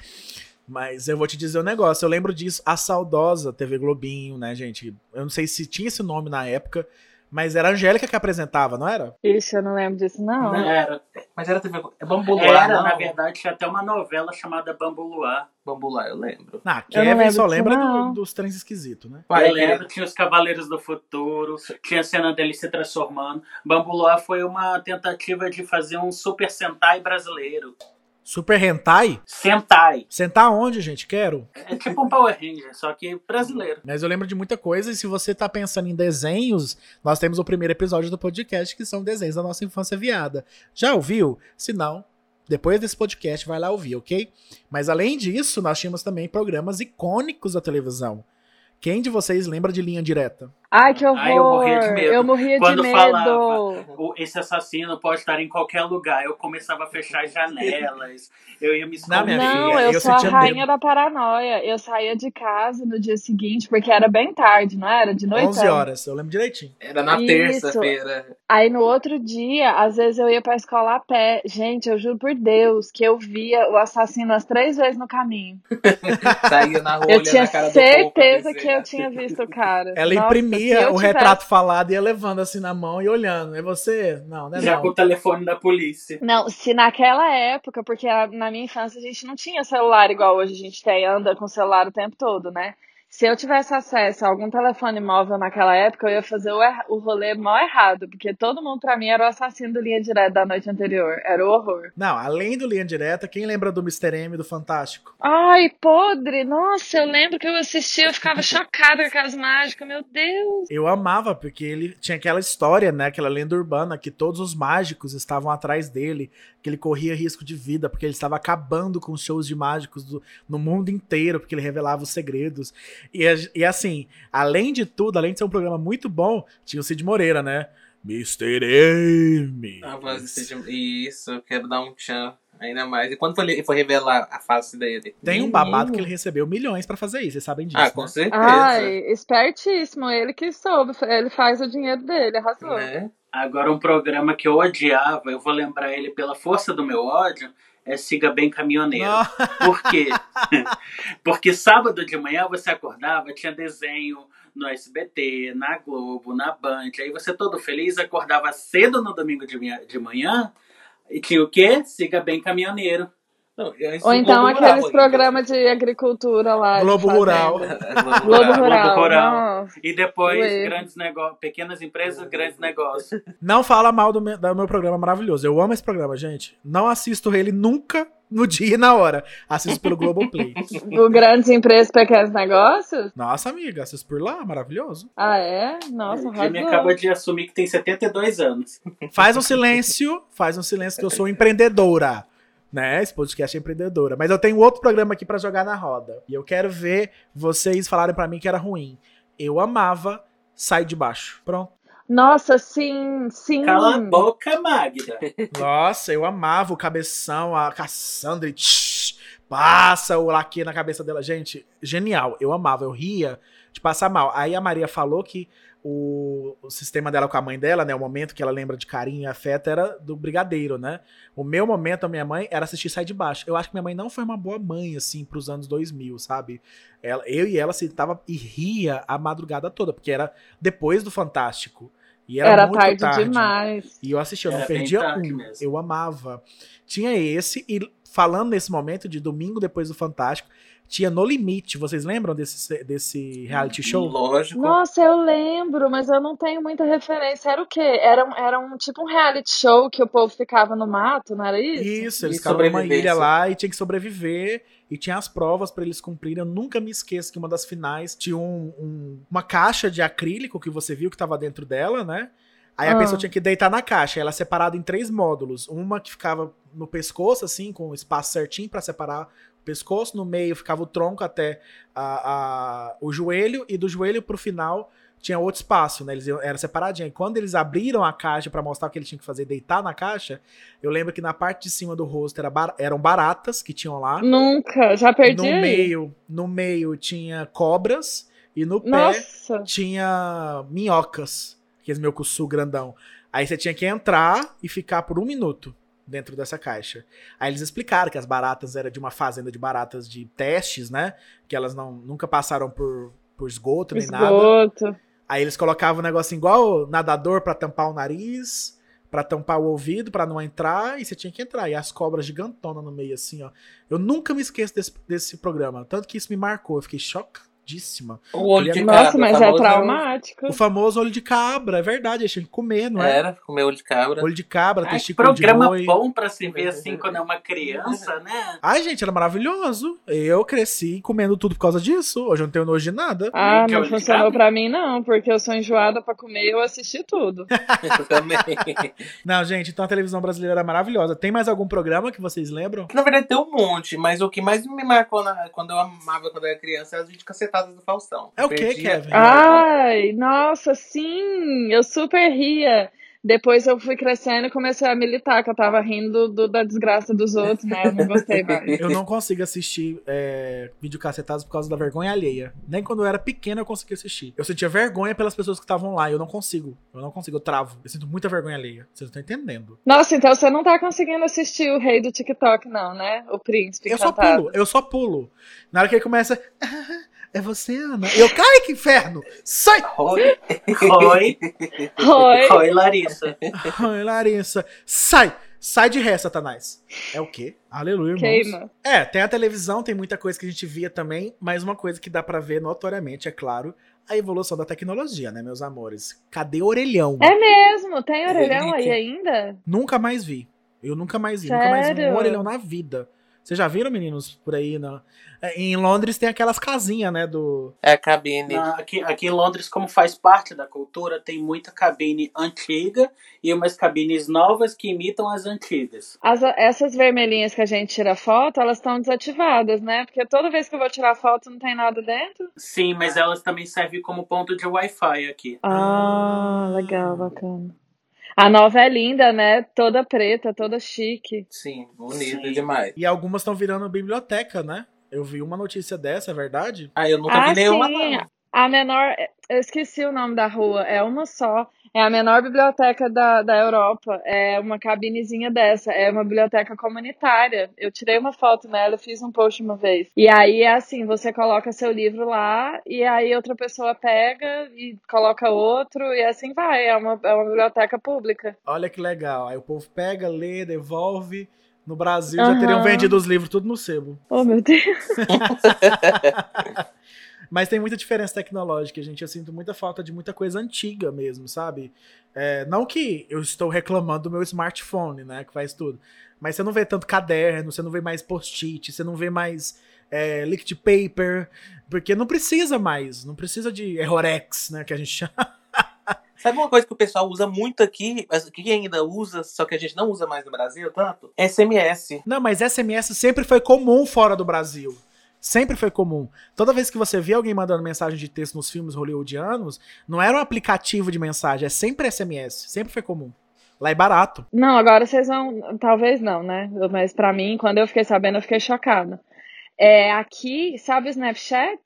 Mas eu vou te dizer um negócio. Eu lembro disso, a saudosa TV Globinho, né, gente? Eu não sei se tinha esse nome na época, mas era a Angélica que apresentava, não era? Ixi, eu não lembro disso, não. Não era. Mas era TV. É Bambu Luar, Era, não? na verdade, tinha até uma novela chamada Bambu Luar. Bambu Luar, eu lembro. Ah, Eu não Kevin lembro só lembra do- dos trens esquisitos, né? Eu lembro, tinha os Cavaleiros do Futuro, tinha a cena dele se transformando. Bambu Luar foi uma tentativa de fazer um Super Sentai brasileiro. Super Hentai? Sentai. Sentar onde, gente? Quero. É tipo um Power Ranger, só que brasileiro. Mas eu lembro de muita coisa, e se você tá pensando em desenhos, nós temos o primeiro episódio do podcast, que são desenhos da nossa infância viada. Já ouviu? Se não, depois desse podcast vai lá ouvir, ok? Mas além disso, nós tínhamos também programas icônicos da televisão. Quem de vocês lembra de linha direta? Ai, que horror. Ai, eu morria de medo. Eu morria de Quando medo. falava, Esse assassino pode estar em qualquer lugar. Eu começava a fechar as janelas. Eu ia me esconder. Não, filha, eu, eu sou a rainha medo. da paranoia. Eu saía de casa no dia seguinte, porque era bem tarde, não era? De noite? 11 horas, eu lembro direitinho. Era na terça-feira. Aí no outro dia, às vezes eu ia pra escola a pé. Gente, eu juro por Deus que eu via o assassino as três vezes no caminho. Saía na rua Eu tinha a cara do povo pra certeza que eu tinha visto o cara. Ela Nossa, imprimia eu o tivesse- retrato falado e ia levando assim na mão e olhando. É você? Não, né? Já Não. com o telefone da polícia. Não, se naquela época, porque na minha infância a gente não tinha celular igual hoje a gente tem, anda com celular o tempo todo, né? Se eu tivesse acesso a algum telefone móvel naquela época, eu ia fazer o, erra- o rolê mó errado, porque todo mundo pra mim era o assassino do linha direta da noite anterior. Era o horror. Não, além do linha direta, quem lembra do Mr. M do Fantástico? Ai, podre! Nossa, eu lembro que eu assisti, eu ficava chocada com aquelas mágicas, meu Deus! Eu amava, porque ele tinha aquela história, né? Aquela lenda urbana que todos os mágicos estavam atrás dele, que ele corria risco de vida, porque ele estava acabando com os shows de mágicos do- no mundo inteiro, porque ele revelava os segredos. E, e assim, além de tudo, além de ser um programa muito bom, tinha o Cid Moreira, né? Mr. M. A voz Isso, eu quero dar um tchan ainda mais. E quando foi, ele foi revelar a face dele? Tem um babado que ele recebeu milhões pra fazer isso, vocês sabem disso. Ah, com né? certeza. Ai, espertíssimo, ele que soube, ele faz o dinheiro dele, arrasou. Né? Agora, um programa que eu odiava, eu vou lembrar ele pela força do meu ódio, é Siga Bem Caminhoneiro. Não. Por quê? Porque sábado de manhã você acordava, tinha desenho no SBT, na Globo, na Band. Aí você todo feliz acordava cedo no domingo de manhã, de manhã e tinha o quê? Siga Bem Caminhoneiro. Não, Ou então Globo Rural aqueles ainda. programas de agricultura lá. Globo. Rural. É, Globo Globo Rural. Rural. Rural. E depois, Ué. grandes negócios, pequenas empresas, grandes negócios. Não fala mal do meu, do meu programa maravilhoso. Eu amo esse programa, gente. Não assisto ele nunca no dia e na hora. Assisto pelo Globoplay. O Grandes Empresas, Pequenos Negócios? Nossa, amiga, assisto por lá, maravilhoso. Ah, é? Nossa, o Jimmy arrasou. acaba de assumir que tem 72 anos. Faz um silêncio, faz um silêncio que eu sou empreendedora. Né? Esse podcast é empreendedora. Mas eu tenho outro programa aqui pra jogar na roda. E eu quero ver vocês falarem pra mim que era ruim. Eu amava Sai de Baixo. Pronto. Nossa, sim, sim. Cala a boca, Magda. Nossa, eu amava o cabeção, a Cassandra. e tsh, passa o laque na cabeça dela. Gente, genial. Eu amava, eu ria de passar mal. Aí a Maria falou que o, o sistema dela com a mãe dela, né? O momento que ela lembra de carinho e afeto era do brigadeiro, né? O meu momento, a minha mãe, era assistir Sai de Baixo. Eu acho que minha mãe não foi uma boa mãe, assim, pros anos 2000, sabe? Ela, eu e ela sentava e ria a madrugada toda, porque era depois do Fantástico. E era, Era muito tarde, tarde. demais. E eu assisti, eu não Era bem perdia um. mesmo. Eu amava. Tinha esse, e falando nesse momento de domingo depois do Fantástico, tinha No Limite. Vocês lembram desse, desse reality show? Lógico. Nossa, eu lembro, mas eu não tenho muita referência. Era o quê? Era, um- era um tipo um reality show que o povo ficava no mato, não era isso? Isso, eles E ficavam numa ilha lá e tinha que sobreviver. E tinha as provas pra eles cumprirem. Eu nunca me esqueço que uma das finais tinha um- um- uma caixa de acrílico que você viu que tava dentro dela, né? Aí a Ah. pessoa tinha que deitar na caixa. Ela é separada em três módulos. Uma que ficava no pescoço, assim, com o espaço certinho pra separar pescoço. No meio ficava o tronco até a- a- o joelho. E do joelho pro final tinha outro espaço, né? Eles era separadinho. E quando eles abriram a caixa pra mostrar o que ele tinha que fazer, deitar na caixa, eu lembro que na parte de cima do rosto era bar- eram baratas que tinham lá. Nunca, já perdi. No meio, no meio tinha cobras e no pé Nossa, tinha minhocas, aqueles meu cussu grandão. Aí você tinha que entrar e ficar por um minuto dentro dessa caixa. Aí eles explicaram que as baratas eram de uma fazenda de baratas de testes, né? Que elas não nunca passaram por, por esgoto nem nada. esgoto. Aí eles colocavam um negócio igual nadador pra tampar o nariz, pra tampar o ouvido, pra não entrar, e você tinha que entrar. E as cobras gigantonas no meio, assim, ó. Eu nunca me esqueço desse, desse programa. Tanto que isso me marcou. Eu fiquei chocadíssima. O olho de Nossa, cabra. mas é famoso traumático. O famoso olho de cabra, é verdade. Eles tinham que comer, não é? Era, comer olho de cabra. Olho de cabra, Ai, que testículo de programa bom pra se ver assim quando é uma criança, né? Ai, gente, era maravilhoso. Eu cresci comendo tudo por causa disso. Hoje eu não tenho nojo de nada. Ah, Que não de funcionou pra mim, não, porque eu sou enjoada pra comer e eu assisti tudo. Eu também. Não, gente, então a televisão brasileira era maravilhosa. Tem mais algum programa que vocês lembram? Na verdade tem um monte, mas o que mais me marcou na- quando eu amava quando eu era criança é as videocassetadas do Faustão. É o quê, Perdia- Kevin? Ai, nossa, sim, eu super ria. Depois eu fui crescendo e comecei a militar, que eu tava rindo do- da desgraça dos outros, né? Eu não gostei mais. Eu não consigo assistir é, videocassetados por causa da vergonha alheia. Nem quando eu era pequeno eu conseguia assistir. Eu sentia vergonha pelas pessoas que estavam lá. e Eu não consigo. Eu não consigo, eu travo. Eu sinto muita vergonha alheia. Vocês não estão entendendo. Nossa, então você não tá conseguindo assistir o rei do TikTok, não, né? O príncipe Eu só pulo, eu só pulo. Na hora que ele começa. "Ah, é você, Ana? Eu, cai, que inferno! Sai! Oi. Oi, Oi. oi, Larissa. Ai, Larissa, sai! Sai de ré, Satanás. É o quê? Aleluia, irmãos. Queima. É, tem a televisão, tem muita coisa que a gente via também, mas uma coisa que dá pra ver notoriamente, é claro, a evolução da tecnologia, né, meus amores? Cadê o orelhão? É mesmo? Tem orelhão aí Relíquia. ainda? Nunca mais vi. Eu nunca mais vi, nunca mais vi um Sério? orelhão na vida. Vocês já viram, meninos, por aí? Na... É, Em Londres tem aquelas casinhas, né, do... É cabine. Na- aqui, aqui em Londres, como faz parte da cultura, tem muita cabine antiga e umas cabines novas que imitam as antigas. As- essas vermelhinhas que a gente tira foto, elas estão desativadas, né? Porque toda vez que eu vou tirar foto não tem nada dentro. Sim, mas elas também servem como ponto de Wi-Fi aqui. Ah, legal, bacana. A nova é linda, né? Toda preta, toda chique. Sim, bonito Sim. demais. E algumas estão virando biblioteca, né? Eu vi uma notícia dessa, é verdade? Ah, eu nunca Ah, vi nenhuma, sim. não. A menor, eu esqueci o nome da rua, é uma só. É a menor biblioteca da, da Europa. É uma cabinezinha dessa. É uma biblioteca comunitária. Eu tirei uma foto nela, fiz um post uma vez. E aí é assim: você coloca seu livro lá, e aí outra pessoa pega e coloca outro, e assim vai. É uma, é uma biblioteca pública. Olha que legal. Aí o povo pega, lê, devolve. No Brasil já Aham. teriam vendido os livros tudo no sebo. Oh, meu Deus. Mas tem muita diferença tecnológica, gente. Eu sinto muita falta de muita coisa antiga mesmo, sabe? É, não que eu estou reclamando do meu smartphone, né? Que faz tudo. Mas você não vê tanto caderno, você não vê mais post-it, você não vê mais é, liquid paper. Porque não precisa mais. Não precisa de errorex, né? Que a gente chama. Sabe uma coisa que o pessoal usa muito aqui, mas que ainda usa, só que a gente não usa mais no Brasil tanto? SMS. Não, mas SMS sempre foi comum fora do Brasil. Sempre foi comum. Toda vez que você vê alguém mandando mensagem de texto nos filmes hollywoodianos, não era um aplicativo de mensagem, é sempre SMS. Sempre foi comum. Lá é barato. Não, agora vocês vão. Talvez não, né? Mas pra mim, quando eu fiquei sabendo, eu fiquei chocada. É, aqui, sabe o Snapchat?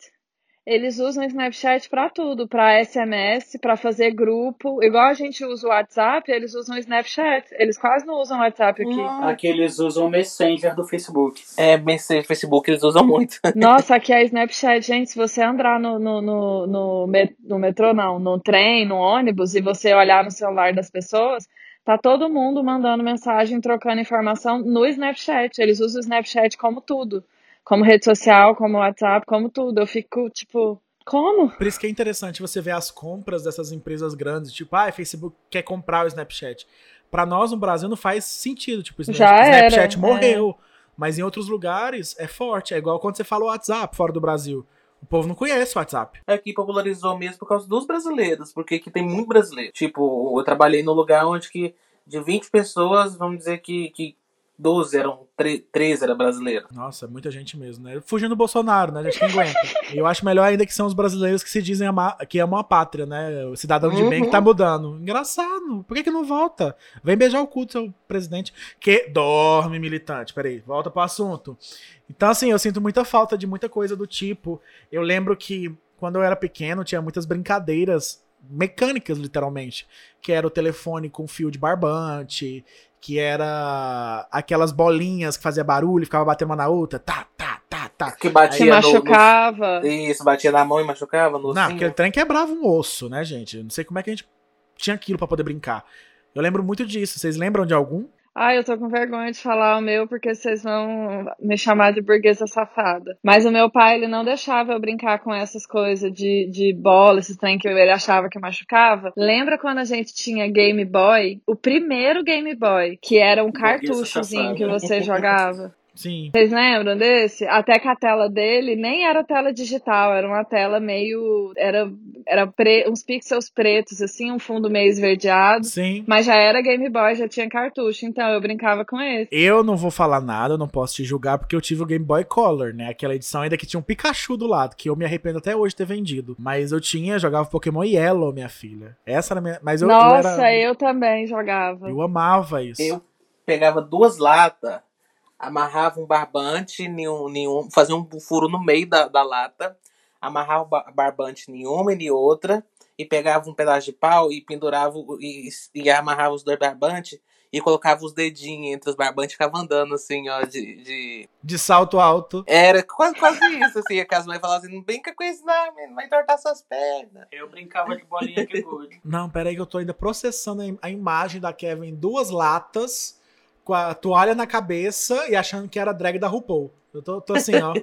Eles usam o Snapchat pra tudo, pra SMS, pra fazer grupo. Igual a gente usa o WhatsApp, eles usam o Snapchat. Eles quase não usam o WhatsApp aqui. Não. Aqui eles usam o Messenger do Facebook. É, Messenger, Facebook, eles usam muito. Nossa, aqui é Snapchat, gente. Se você andar no, no, no, no, no metrô, não, no trem, no ônibus, e você olhar no celular das pessoas, tá todo mundo mandando mensagem, trocando informação no Snapchat. Eles usam o Snapchat como tudo. Como rede social, como WhatsApp, como tudo. Eu fico, tipo, como? Por isso que é interessante você ver as compras dessas empresas grandes, tipo, ah, Facebook quer comprar o Snapchat. Pra nós no Brasil não faz sentido, tipo, o Já era, Snapchat é. morreu. Mas em outros lugares é forte. É igual quando você fala o WhatsApp fora do Brasil. O povo não conhece o WhatsApp. Aqui popularizou mesmo por causa dos brasileiros, porque aqui tem muito brasileiro. Tipo, eu trabalhei no lugar onde que de 20 pessoas, vamos dizer que, que 12 eram, 13 era brasileiro. Nossa, muita gente mesmo, né? Fugindo do Bolsonaro, né? A gente não aguenta. E eu acho melhor ainda que são os brasileiros que se dizem amar, que amam a pátria, né? O cidadão de bem que tá mudando. Engraçado. Por que, que não volta? Vem beijar o cu do seu presidente. Que dorme, militante. Peraí, volta pro assunto. Então, assim, eu sinto muita falta de muita coisa do tipo. Eu lembro que quando eu era pequeno tinha muitas brincadeiras mecânicas, literalmente. Que era o telefone com fio de barbante, que era aquelas bolinhas que fazia barulho e ficava batendo uma na outra. Tá, tá, tá, tá. Que Que batia no- machucava. no, Isso, batia na mão e machucava no Não, aquele trem quebrava um osso, né, gente? Eu não sei como é que a gente tinha aquilo pra poder brincar. Eu lembro muito disso. Vocês lembram de algum? Ai, eu tô com vergonha de falar o meu porque vocês vão me chamar de burguesa safada. Mas o meu pai, ele não deixava eu brincar com essas coisas de, de bola, esses trem que ele achava que machucava. Lembra quando a gente tinha Game Boy? O primeiro Game Boy, que era um Burguesa cartuchozinho safada. que você jogava. Sim. Vocês lembram desse? Até que a tela dele nem era tela digital, era uma tela meio. Era, era pre- uns pixels pretos, assim, um fundo meio esverdeado. Sim. Mas já era Game Boy, já tinha cartucho, então eu brincava com esse. Eu não vou falar nada, eu não posso te julgar, porque eu tive o Game Boy Color, né? Aquela edição ainda que tinha um Pikachu do lado, que eu me arrependo até hoje de ter vendido. Mas eu tinha, jogava Pokémon Yellow, minha filha. Essa era a minha. Mas eu, eu Nossa, era. eu também jogava. Eu amava isso. Eu pegava duas latas, amarrava um barbante, nenhum, nenhum, fazia um furo no meio da, da lata, amarrava o ba- barbante em uma e em outra, e pegava um pedaço de pau e pendurava e, e amarrava os dois barbantes e colocava os dedinhos entre os barbantes e ficava andando assim, ó, de. de... De salto alto. Era quase, quase isso, assim, que as mães falavam assim, não brinca com isso não, menino, vai entortar suas pernas. Eu brincava de bolinha de gude. Não, peraí que eu tô ainda processando a im- a imagem da Kevin em duas latas, com a toalha na cabeça e achando que era drag da RuPaul. Eu tô, tô assim, ó.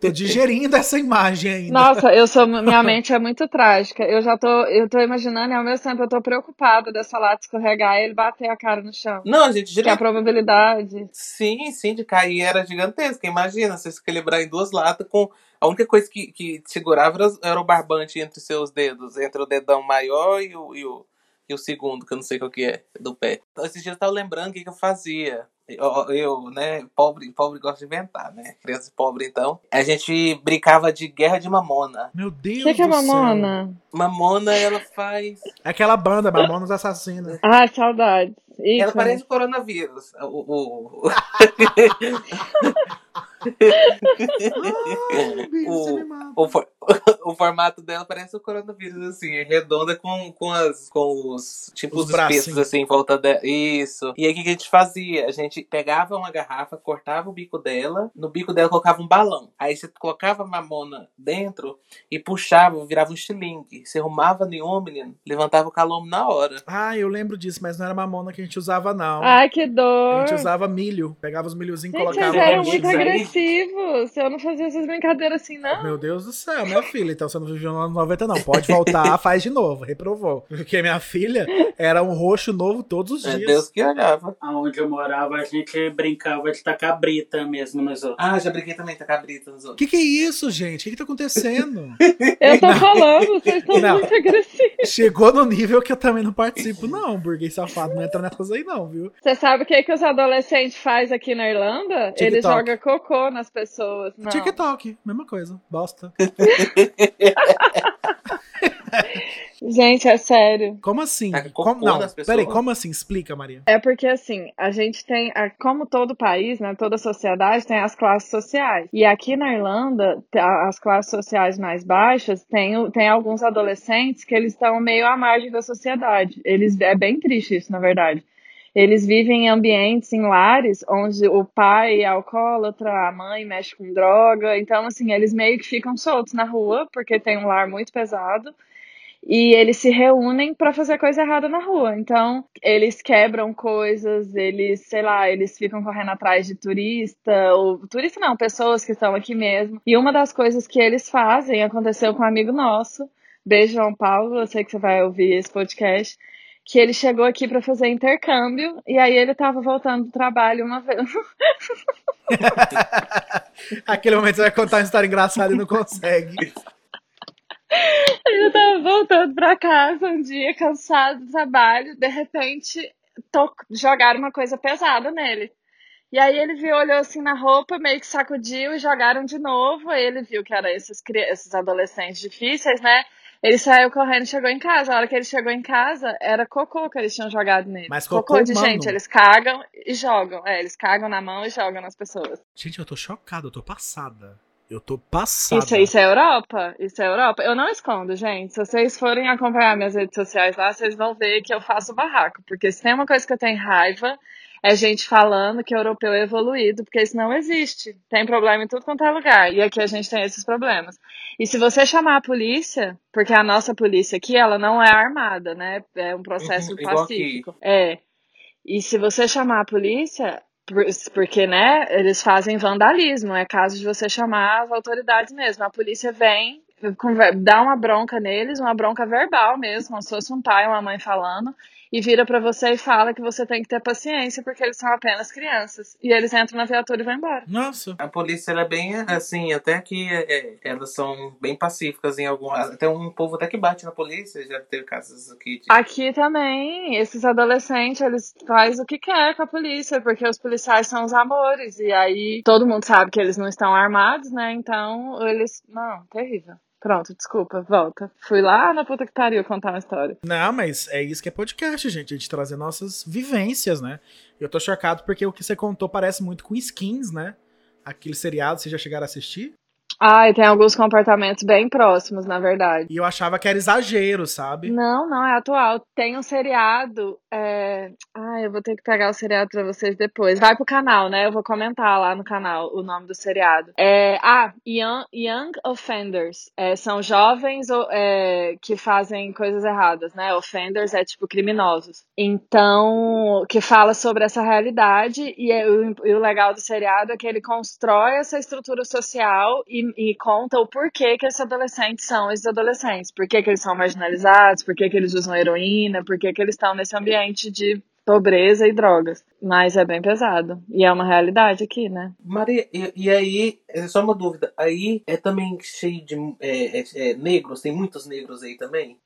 tô digerindo essa imagem ainda. Nossa, eu sou. Minha mente é muito trágica. Eu já tô. Eu tô imaginando e ao mesmo tempo eu tô preocupada dessa lata escorregar e ele bater a cara no chão. Não, gente, Que a direto. probabilidade. Sim, sim, de cair era gigantesca. Imagina você se equilibrar em duas latas com. A única coisa que, que segurava era, era o barbante entre seus dedos, entre o dedão maior e o, e o, e o segundo, que eu não sei qual que é, do pé. Então, esses dias eu tava lembrando o que, que eu fazia. Eu, eu, né, pobre, pobre gosta de inventar, né? Criança pobre, então. A gente brincava de guerra de mamona. Meu Deus O que, que é do céu. mamona? Mamona, ela faz. É aquela banda, Mamonas Assassinas. Ai, saudades. Ela parece o coronavírus. O, o, o- o, for- o formato dela parece o coronavírus, assim, é redonda com, com, as, com os tipos Os bracinhos. assim, em volta dela. Isso. E aí, o que a gente fazia? A gente pegava uma garrafa, cortava o bico dela, no bico dela colocava um balão. Aí você colocava a mamona dentro e puxava, virava um estilingue. Você arrumava nenhum, menino, levantava o calombo na hora. Ah, eu lembro disso, mas não era mamona que a gente usava, não. Ai, que A dor. gente usava milho. Pegava os milhozinhos e Gente, vocês colocava. mix. Agressivos. Eu não fazia essas brincadeiras assim, não. Meu Deus do céu, minha filha. Então você não viveu no ano 90, não. Pode voltar, faz de novo. Reprovou. Porque minha filha era um roxo novo todos os É dias. Deus que olhava. Aonde eu morava, a gente brincava de tacar brita mesmo nos outros. Ah, já brinquei também, tá cabrita nos O outros. que, que é isso, gente? O que, que tá acontecendo? Eu tô falando, vocês estão Não. muito agressivos. Chegou no nível que eu também não participo, não. Burguês safado não entra nessas aí, não, viu? Você sabe o que, que os adolescentes fazem aqui na Irlanda? TikTok. Eles jogam cocô nas pessoas. Não. TikTok, mesma coisa. Bosta. Gente, é sério. Como assim? Com Como, não, peraí, como assim? Explica, Maria. É porque, assim, a gente tem, a- como todo país, né, toda sociedade tem as classes sociais. E aqui na Irlanda, as classes sociais mais baixas, tem, tem alguns adolescentes que eles estão meio à margem da sociedade. Eles, é bem triste isso, na verdade. Eles vivem em ambientes, em lares, onde o pai é alcoólatra, a mãe mexe com droga. Então, assim, eles meio que ficam soltos na rua, porque tem um lar muito pesado e eles se reúnem para fazer coisa errada na rua. Então, eles quebram coisas, eles, sei lá, eles ficam correndo atrás de turista, ou turista não, pessoas que estão aqui mesmo. E uma das coisas que eles fazem aconteceu com um amigo nosso. Beijo, João Paulo, eu sei que você vai ouvir esse podcast. Que ele chegou aqui para fazer intercâmbio e aí ele tava voltando do trabalho uma vez. Aquele momento você vai contar uma história engraçada e não consegue. Ele tava voltando pra casa um dia, cansado do trabalho, de repente to- jogaram uma coisa pesada nele. E aí ele viu, olhou assim na roupa, meio que sacudiu e jogaram de novo. Aí ele viu que eram esses, esses adolescentes difíceis, né? Ele saiu correndo e chegou em casa. A hora que ele chegou em casa, era cocô que eles tinham jogado nele. Mas cocô de humano? gente, eles cagam e jogam. É, eles cagam na mão e jogam nas pessoas. Gente, eu tô chocado, eu tô passada. Eu tô passada. Isso, isso é Europa? Isso é Europa? Eu não escondo, gente. Se vocês forem acompanhar minhas redes sociais lá, vocês vão ver que eu faço barraco. Porque se tem uma coisa que eu tenho raiva, é gente falando que o europeu é evoluído, porque isso não existe. Tem problema em tudo quanto é lugar. E aqui a gente tem esses problemas. E se você chamar a polícia, porque a nossa polícia aqui, ela não é armada, né? É um processo Uhum, pacífico. É. E se você chamar a polícia, por- porque, né, eles fazem vandalismo, é caso de você chamar as autoridades mesmo. A polícia vem, dá uma bronca neles, uma bronca verbal mesmo, como se fosse um pai ou uma mãe falando, e vira pra você e fala que você tem que ter paciência porque eles são apenas crianças. E eles entram na viatura e vão embora. Nossa. A polícia ela é bem assim, até que é, elas são bem pacíficas em algum. Até um povo até que bate na polícia, já teve casos aqui de. Aqui também, esses adolescentes, eles fazem o que quer com a polícia, porque os policiais são os amores, e aí todo mundo sabe que eles não estão armados, né? Então, eles. Não, terrível. Pronto, desculpa, volta. Fui lá na puta que pariu contar uma história. Não, mas é isso que é podcast, gente. A gente trazer nossas vivências, né? Eu tô chocado porque o que você contou parece muito com skins, né? Aquele seriado, vocês já chegaram a assistir? Ai, tem alguns comportamentos bem próximos, na verdade. E eu achava que era exagero, sabe? Não, não, é atual. Tem um seriado. É... Ai, eu vou ter que pegar o seriado pra vocês depois. Vai pro canal, né? Eu vou comentar lá no canal o nome do seriado. É... Ah, Young, Young Offenders. É, são jovens é, que fazem coisas erradas, né? Offenders é tipo criminosos. Então, que fala sobre essa realidade. E, é- o, e o legal do seriado é que ele constrói essa estrutura social e, e conta o porquê que esses adolescentes são esses adolescentes. Por que, que eles são marginalizados, por que, que eles usam heroína, por que, que eles estão nesse ambiente de pobreza e drogas. Mas é bem pesado. E é uma realidade aqui, né? Maria, e, e aí, é só uma dúvida, aí é também cheio de é, é, é, negros, tem muitos negros aí também?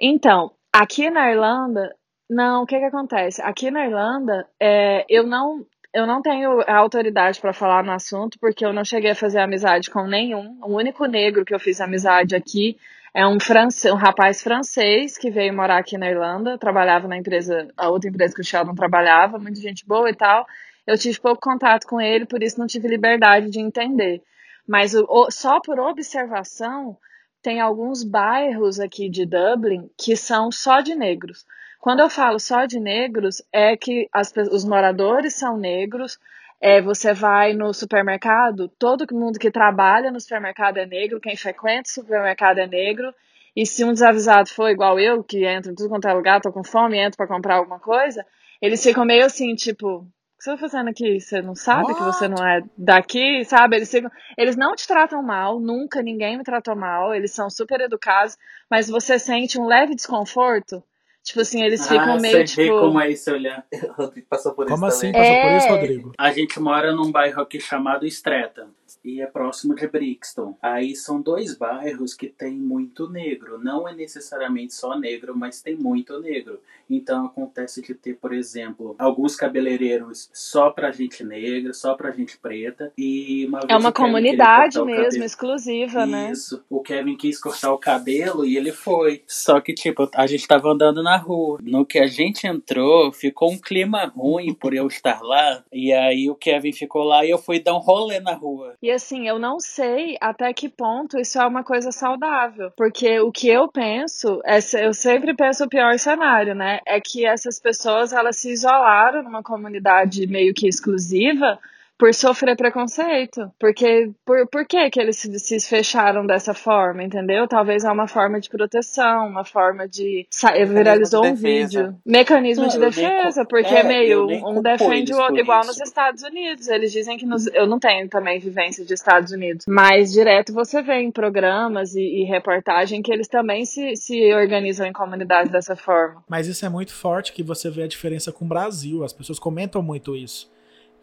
Então, aqui na Irlanda, não, o que que acontece? Aqui na Irlanda, é, eu não eu não tenho autoridade para falar no assunto, porque eu não cheguei a fazer amizade com nenhum. O único negro que eu fiz amizade aqui é um, france, um rapaz francês que veio morar aqui na Irlanda, trabalhava na empresa, a outra empresa que o Sheldon trabalhava, muita gente boa e tal. Eu tive pouco contato com ele, por isso não tive liberdade de entender. Mas o- só por observação, tem alguns bairros aqui de Dublin que são só de negros. Quando eu falo só de negros, é que as os moradores são negros. É, você vai no supermercado, todo mundo que trabalha no supermercado é negro, quem frequenta o supermercado é negro. E se um desavisado for igual eu, que entra em tudo quanto é lugar, tô com fome, entro pra comprar alguma coisa, eles ficam meio assim, tipo, o que você tá fazendo aqui? Você não sabe que você não é daqui, sabe? Eles ficam, eles não te tratam mal, nunca ninguém me tratou mal, eles são super educados, mas você sente um leve desconforto. Tipo assim, eles Ah, ficam meio você vê tipo. como é esse olhar. Rodrigo passou por Como isso assim? também. Passou por É. isso, Rodrigo? A gente mora num bairro aqui chamado Streta e é próximo de Brixton. Aí são dois bairros que tem muito negro. Não é necessariamente só negro, mas tem muito negro. Então acontece de ter, por exemplo, alguns cabeleireiros só pra gente negra, só pra gente preta. E uma É uma comunidade mesmo, cabelo- exclusiva, né? Isso. O Kevin quis cortar o cabelo e ele foi. Só que, tipo, a gente tava andando na rua. No que a gente entrou, ficou um clima ruim por eu estar lá. E aí o Kevin ficou lá e eu fui dar um rolê na rua. E assim, eu não sei até que ponto isso é uma coisa saudável. Porque o que eu penso, é, eu sempre penso o pior cenário, né? É que essas pessoas, elas se isolaram numa comunidade meio que exclusiva por sofrer preconceito. Porque, por, por que que eles se, se fecharam dessa forma, entendeu? Talvez é uma forma de proteção, uma forma de... Viralizou de um defesa. vídeo. Mecanismo Não, de nem defesa, cu- porque é, é meio, nem um defende o outro, igual isso. nos Estados Unidos. Eles dizem que nos, eu não tenho também vivência de Estados Unidos, mas direto você vê em programas e, e reportagem que eles também se, se organizam em comunidades dessa forma. Mas isso é muito forte que você vê a diferença com o Brasil. As pessoas comentam muito isso.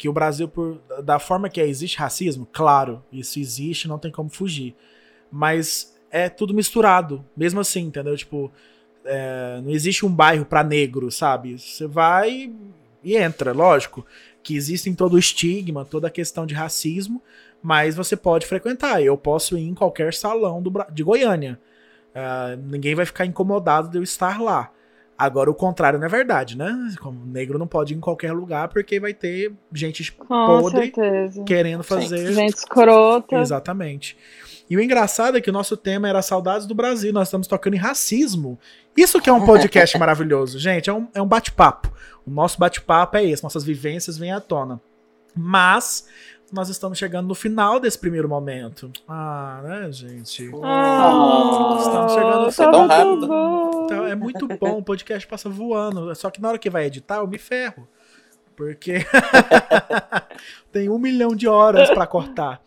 Que o Brasil, por, da forma que é, existe racismo, claro, isso existe, não tem como fugir. Mas é tudo misturado, mesmo assim, entendeu? Tipo, é, não existe um bairro pra negro, sabe? Você vai e entra, lógico. Que existe todo o estigma, toda a questão de racismo, mas você pode frequentar. Eu posso ir em qualquer salão do, de Goiânia. Ah, ninguém vai ficar incomodado de eu estar lá. Agora, o contrário não é verdade, né? Como negro não pode ir em qualquer lugar porque vai ter gente Com podre certeza. querendo fazer. Gente escrota. Exatamente. E o engraçado é que o nosso tema era Saudades do Brasil. Nós estamos tocando em racismo. Isso que é um podcast maravilhoso, gente. É um, é um bate-papo. O nosso bate-papo é esse. Nossas vivências vêm à tona. Mas nós estamos chegando no final desse primeiro momento. Ah, né, gente? Ah, Estamos chegando no tão muito rápido. bom. Então é muito bom, o podcast passa voando. Só que na hora que vai editar, eu me ferro. Porque tem um milhão de horas pra cortar.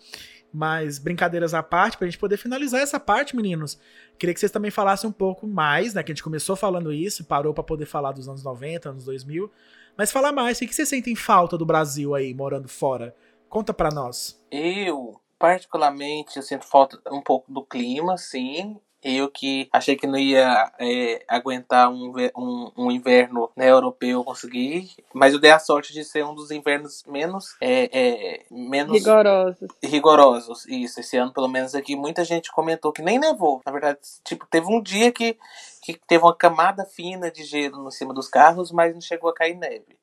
Mas brincadeiras à parte, pra gente poder finalizar essa parte, meninos. Queria que vocês também falassem um pouco mais, né? Que a gente começou falando isso, parou pra poder falar dos anos 90, anos 2000. Mas falar mais, o que vocês sentem falta do Brasil aí, morando fora? Conta pra nós. Eu, particularmente, eu sinto falta um pouco do clima, sim. Eu que achei que não ia é, aguentar um, um, um inverno né, europeu, eu consegui. Mas eu dei a sorte de ser um dos invernos menos, é, é, menos Rigorosos. rigorosos. Isso, esse ano, pelo menos aqui, muita gente comentou que nem nevou. Na verdade, tipo, teve um dia que, que teve uma camada fina de gelo em cima dos carros, mas não chegou a cair neve.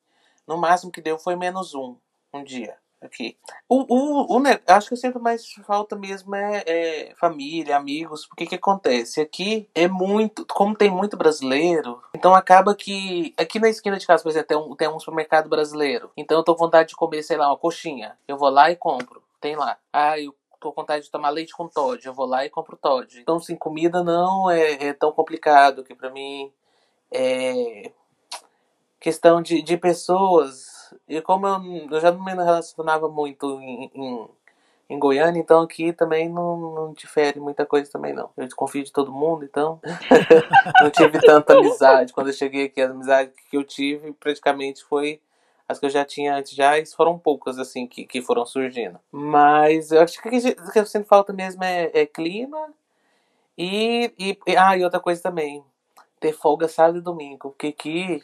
No máximo que deu foi menos um, um dia. Aqui. O, o, o, acho que eu sinto mais falta mesmo é, é família, amigos, porque que acontece? Aqui é muito, como tem muito brasileiro, então acaba que aqui na esquina de casa, por exemplo, tem um, tem um supermercado brasileiro. Então eu tô com vontade de comer, sei lá, uma coxinha. Eu vou lá e compro. Tem lá. Ah, eu tô com vontade de tomar leite com Todd. Eu vou lá e compro Todd. Então, assim, comida não é, é tão complicado que pra mim é questão de, de pessoas. E como eu, eu já não me relacionava muito em, em, em Goiânia, então aqui também não, não difere muita coisa também não. Eu desconfio de todo mundo, então não tive tanta amizade. Quando eu cheguei aqui, as amizades que eu tive praticamente foi as que eu já tinha antes já, e foram poucas assim que, que foram surgindo. Mas eu acho que o que eu sinto falta mesmo é, é clima e, e, ah, e outra coisa também, ter folga sábado e domingo, porque aqui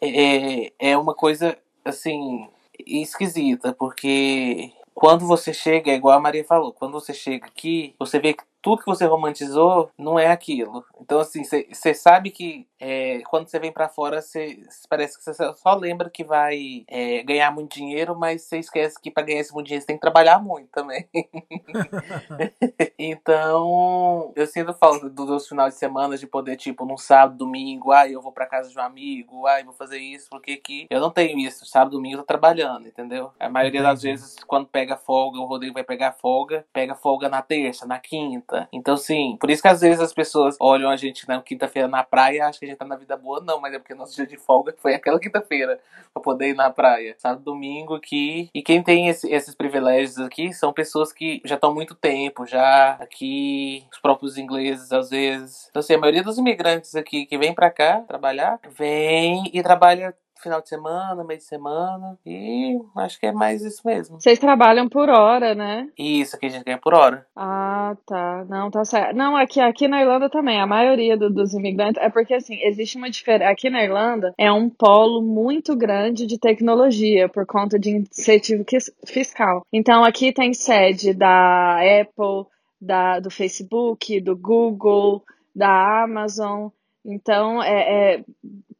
é, é uma coisa assim esquisita, porque quando você chega, é igual a Maria falou, quando você chega aqui, você vê que tudo que você romantizou não é aquilo. Então, assim, você sabe que é, quando você vem pra fora, você parece que você só lembra que vai é, ganhar muito dinheiro, mas você esquece que pra ganhar esse muito dinheiro você tem que trabalhar muito também. então, eu sinto falta do- dos finais de semana de poder, tipo, num sábado, domingo, ah, eu vou pra casa de um amigo, ah, eu vou fazer isso, porque aqui eu não tenho isso. Sábado, domingo eu tô trabalhando, entendeu? A maioria das Entendi. vezes, quando pega folga, o Rodrigo vai pegar folga, pega folga na terça, na quinta. Então, sim, por isso que às vezes as pessoas olham a gente na quinta-feira na praia e acham que a gente tá na vida boa. Não, mas é porque nosso dia de folga foi aquela quinta-feira pra poder ir na praia. Sábado, domingo aqui. E quem tem esse- esses privilégios aqui são pessoas que já estão muito tempo, já aqui, os próprios ingleses às vezes. Então, assim, a maioria dos imigrantes aqui que vem pra cá trabalhar, vem e trabalha final de semana, meio de semana. E acho que é mais isso mesmo. Vocês trabalham por hora, né? Isso aqui a gente ganha por hora. Ah, tá. Não, tá certo. Não, aqui, aqui na Irlanda também, a maioria do- dos imigrantes, é porque assim, existe uma diferença. Aqui na Irlanda é um polo muito grande de tecnologia por conta de incentivo fiscal. Então aqui tem sede da Apple, da, do Facebook, do Google, da Amazon. Então, é, é-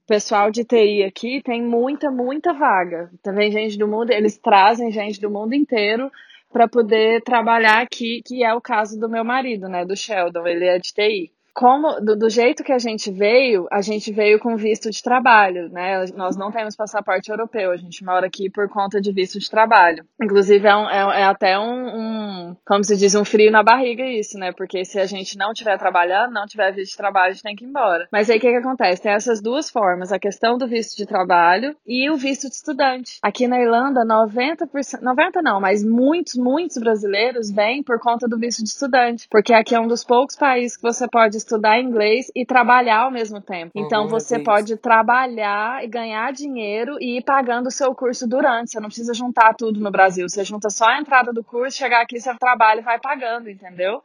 pessoal de TI aqui tem muita, muita vaga. Também gente do mundo, eles trazem gente do mundo inteiro para poder trabalhar aqui, que é o caso do meu marido, né, do Sheldon, ele é de TI. Como, do, do jeito que a gente veio, a gente veio com visto de trabalho, né? Nós não temos passaporte europeu, a gente mora aqui por conta de visto de trabalho. Inclusive, é, um- é- é até um, um, como se diz, um frio na barriga isso, né? Porque se a gente não estiver trabalhando, não tiver visto de trabalho, a gente tem que ir embora. Mas aí o que, que acontece? Tem essas duas formas, a questão do visto de trabalho e o visto de estudante. Aqui na Irlanda, 90%, 90 não, mas muitos, muitos brasileiros vêm por conta do visto de estudante, porque aqui é um dos poucos países que você pode estudar inglês e trabalhar ao mesmo tempo. Então Uhum, você é isso. pode trabalhar e ganhar dinheiro e ir pagando o seu curso durante. Você não precisa juntar tudo no Brasil. Você junta só a entrada do curso, chegar aqui, você trabalha e vai pagando, entendeu?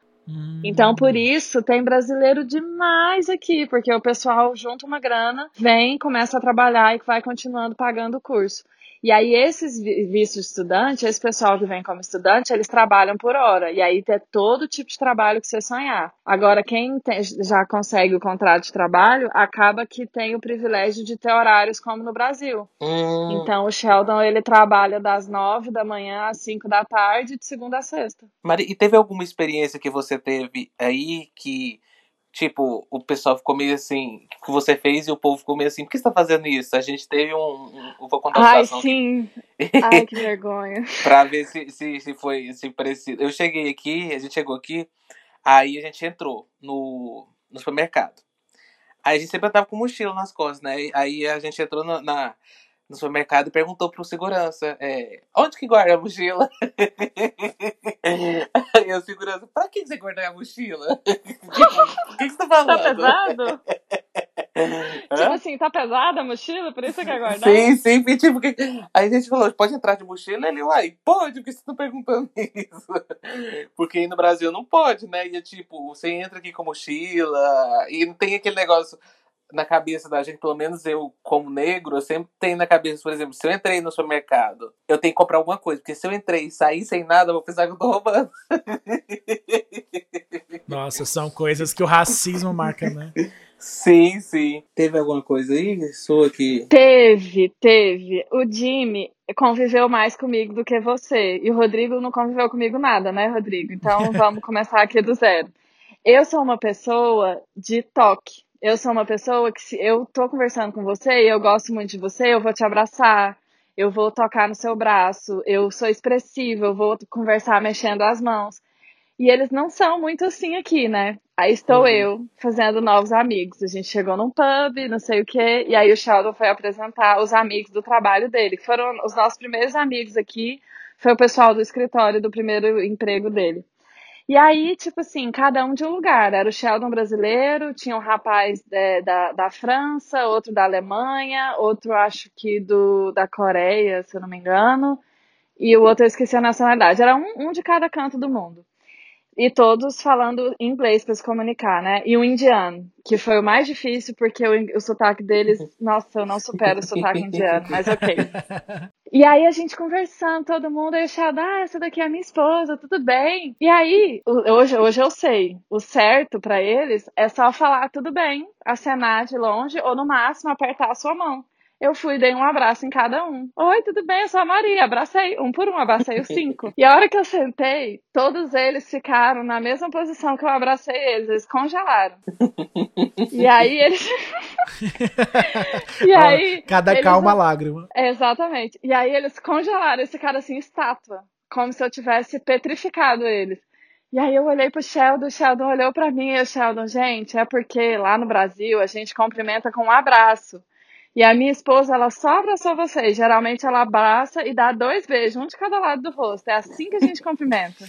Então, por isso, tem brasileiro demais aqui, porque o pessoal junta uma grana, vem, começa a trabalhar e vai continuando pagando o curso. E aí, esses vi- vistos de estudante, esse pessoal que vem como estudante, eles trabalham por hora. E aí, tem todo tipo de trabalho que você sonhar. Agora, quem tem- já consegue o contrato de trabalho, acaba que tem o privilégio de ter horários como no Brasil. Hum, Então, o Sheldon, ele trabalha das nove da manhã às cinco da tarde, de segunda a sexta. Mari, e teve alguma experiência que você teve aí que, tipo, o pessoal ficou meio assim, que você fez e o povo ficou meio assim, por que você tá fazendo isso? A gente teve um. um eu vou contar uma Ai, sim. Ai, que vergonha. pra ver se, se, se foi se parecido. Eu cheguei aqui, a gente chegou aqui, aí a gente entrou no, no supermercado. Aí a gente sempre tava com mochila nas costas, né? Aí a gente entrou no, na, no supermercado e perguntou pro segurança, é, onde que guarda a mochila? Aí o segurança, pra que você guarda a mochila? o que, que você tá falando? Tá pesado? Tipo assim, tá pesada a mochila? Por isso que quer guardar? Sim, sim, e tipo, que... aí a gente falou, pode entrar de mochila? Ele, uai, pode, por que você tá perguntando isso? Porque aí no Brasil não pode, né? E é tipo, você entra aqui com mochila e não tem aquele negócio na cabeça da gente, pelo menos eu, como negro, eu sempre tenho na cabeça, por exemplo, se eu entrei no supermercado, eu tenho que comprar alguma coisa, porque se eu entrei e sair sem nada, eu vou pensar que eu tô roubando. Nossa, são coisas que o racismo marca, né? Sim, sim. Teve alguma coisa aí? Sua que. Teve, teve. O Jimmy conviveu mais comigo do que você. E o Rodrigo não conviveu comigo nada, né, Rodrigo? Então vamos começar aqui do zero. Eu sou uma pessoa de toque. Eu sou uma pessoa que se eu tô conversando com você e eu gosto muito de você, eu vou te abraçar, eu vou tocar no seu braço, eu sou expressiva, eu vou conversar mexendo as mãos. E eles não são muito assim aqui, né? Aí estou Uhum. eu fazendo novos amigos. A gente chegou num pub, não sei o quê, e aí o Sheldon foi apresentar os amigos do trabalho dele, que foram os nossos primeiros amigos aqui. Foi o pessoal do escritório do primeiro emprego dele. E aí, tipo assim, cada um de um lugar. Era o Sheldon brasileiro, tinha um rapaz é, da, da França, outro da Alemanha, outro acho que do, da Coreia, se eu não me engano, e o outro eu esqueci a nacionalidade. Era um, um de cada canto do mundo. E todos falando inglês para se comunicar, né? E o indiano, que foi o mais difícil, porque o, o sotaque deles, nossa, eu não supero o sotaque indiano, mas ok. E aí a gente conversando, todo mundo achando, ah, essa daqui é a minha esposa, tudo bem. E aí, hoje, hoje eu sei, o certo pra eles é só falar tudo bem, acenar de longe ou no máximo apertar a sua mão. Eu fui, dei um abraço em cada um. Oi, tudo bem? Eu sou a Maria. Abracei um por um, abracei os cinco. E a hora que eu sentei, todos eles ficaram na mesma posição que eu abracei eles. Eles congelaram. E aí eles. e aí. Cada eles- calma lágrima. Exatamente. E aí eles congelaram esse cara assim, estátua. Como se eu tivesse petrificado eles. E aí eu olhei pro Sheldon, o Sheldon olhou pra mim e o Sheldon, gente, é porque lá no Brasil a gente cumprimenta com um abraço. E a minha esposa, ela só abraçou vocês. Geralmente ela abraça e dá dois beijos, um de cada lado do rosto. É assim que a gente cumprimenta.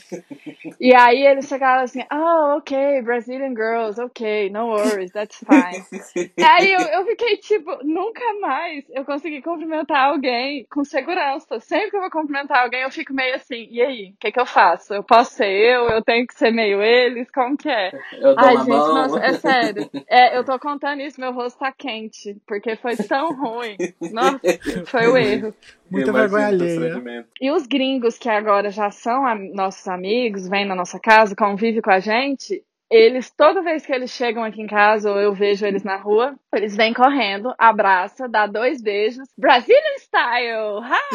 e aí eles chegaram assim, oh, ok, Brazilian girls, ok, no worries, that's fine. aí eu, eu fiquei tipo, nunca mais eu consegui cumprimentar alguém com segurança. Sempre que eu vou cumprimentar alguém, eu fico meio assim, e aí, o que, que eu faço? Eu posso ser eu? Eu tenho que ser meio eles? Como que é? Eu dou Ai, gente, mão. nossa, é sério. É, eu tô contando isso, meu rosto tá quente, porque foi tão ruim. Nossa, foi o erro. Muita vergonha alheia. E os gringos que agora já são nossos amigos, vêm na nossa casa, convivem com a gente, eles, toda vez que eles chegam aqui em casa ou eu vejo eles na rua, eles vêm correndo, abraça, dá dois beijos, Brazilian style! Hi!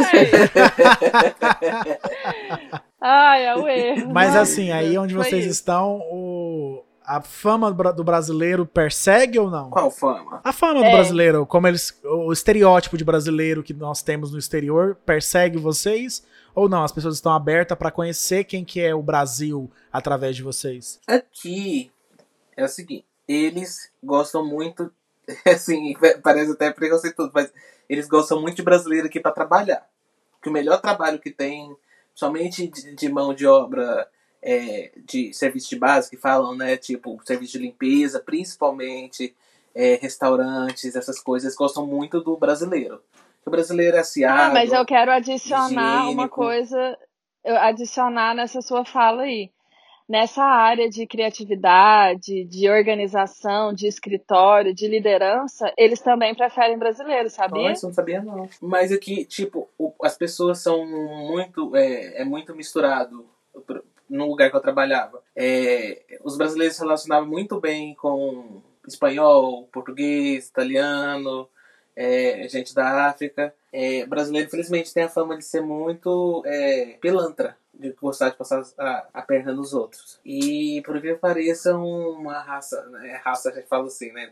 Ai, é o erro. Mas assim, aí onde foi vocês isso. estão, o... a fama do bra- do brasileiro persegue ou não? Qual fama? A fama do É. brasileiro, como eles. O estereótipo de brasileiro que nós temos no exterior, persegue vocês? Ou não? As pessoas estão abertas pra conhecer quem que é o Brasil através de vocês? Aqui é o seguinte, eles gostam muito, assim, parece até preconceituoso, mas eles gostam muito de brasileiro aqui para trabalhar. Que o melhor trabalho que tem, somente de, de mão de obra, é, de serviço de base, que falam, né, tipo, serviço de limpeza, principalmente, é, restaurantes, essas coisas, gostam muito do brasileiro. O brasileiro é aciado. Ah, mas eu quero adicionar uma higiênico. coisa, eu adicionar nessa sua fala aí. Nessa área de criatividade, de organização, de escritório, de liderança, eles também preferem brasileiros, sabia? Nossa, eu não sabia não. Mas aqui, tipo, o- as pessoas são muito. É, é muito misturado no lugar que eu trabalhava. É, os brasileiros se relacionavam muito bem com espanhol, português, italiano, é, gente da África. É, brasileiro, infelizmente, tem a fama de ser muito é, pilantra. De gostar de passar a, a perna nos outros. E, por que pareça, uma raça. Né, raça, a gente fala assim, né?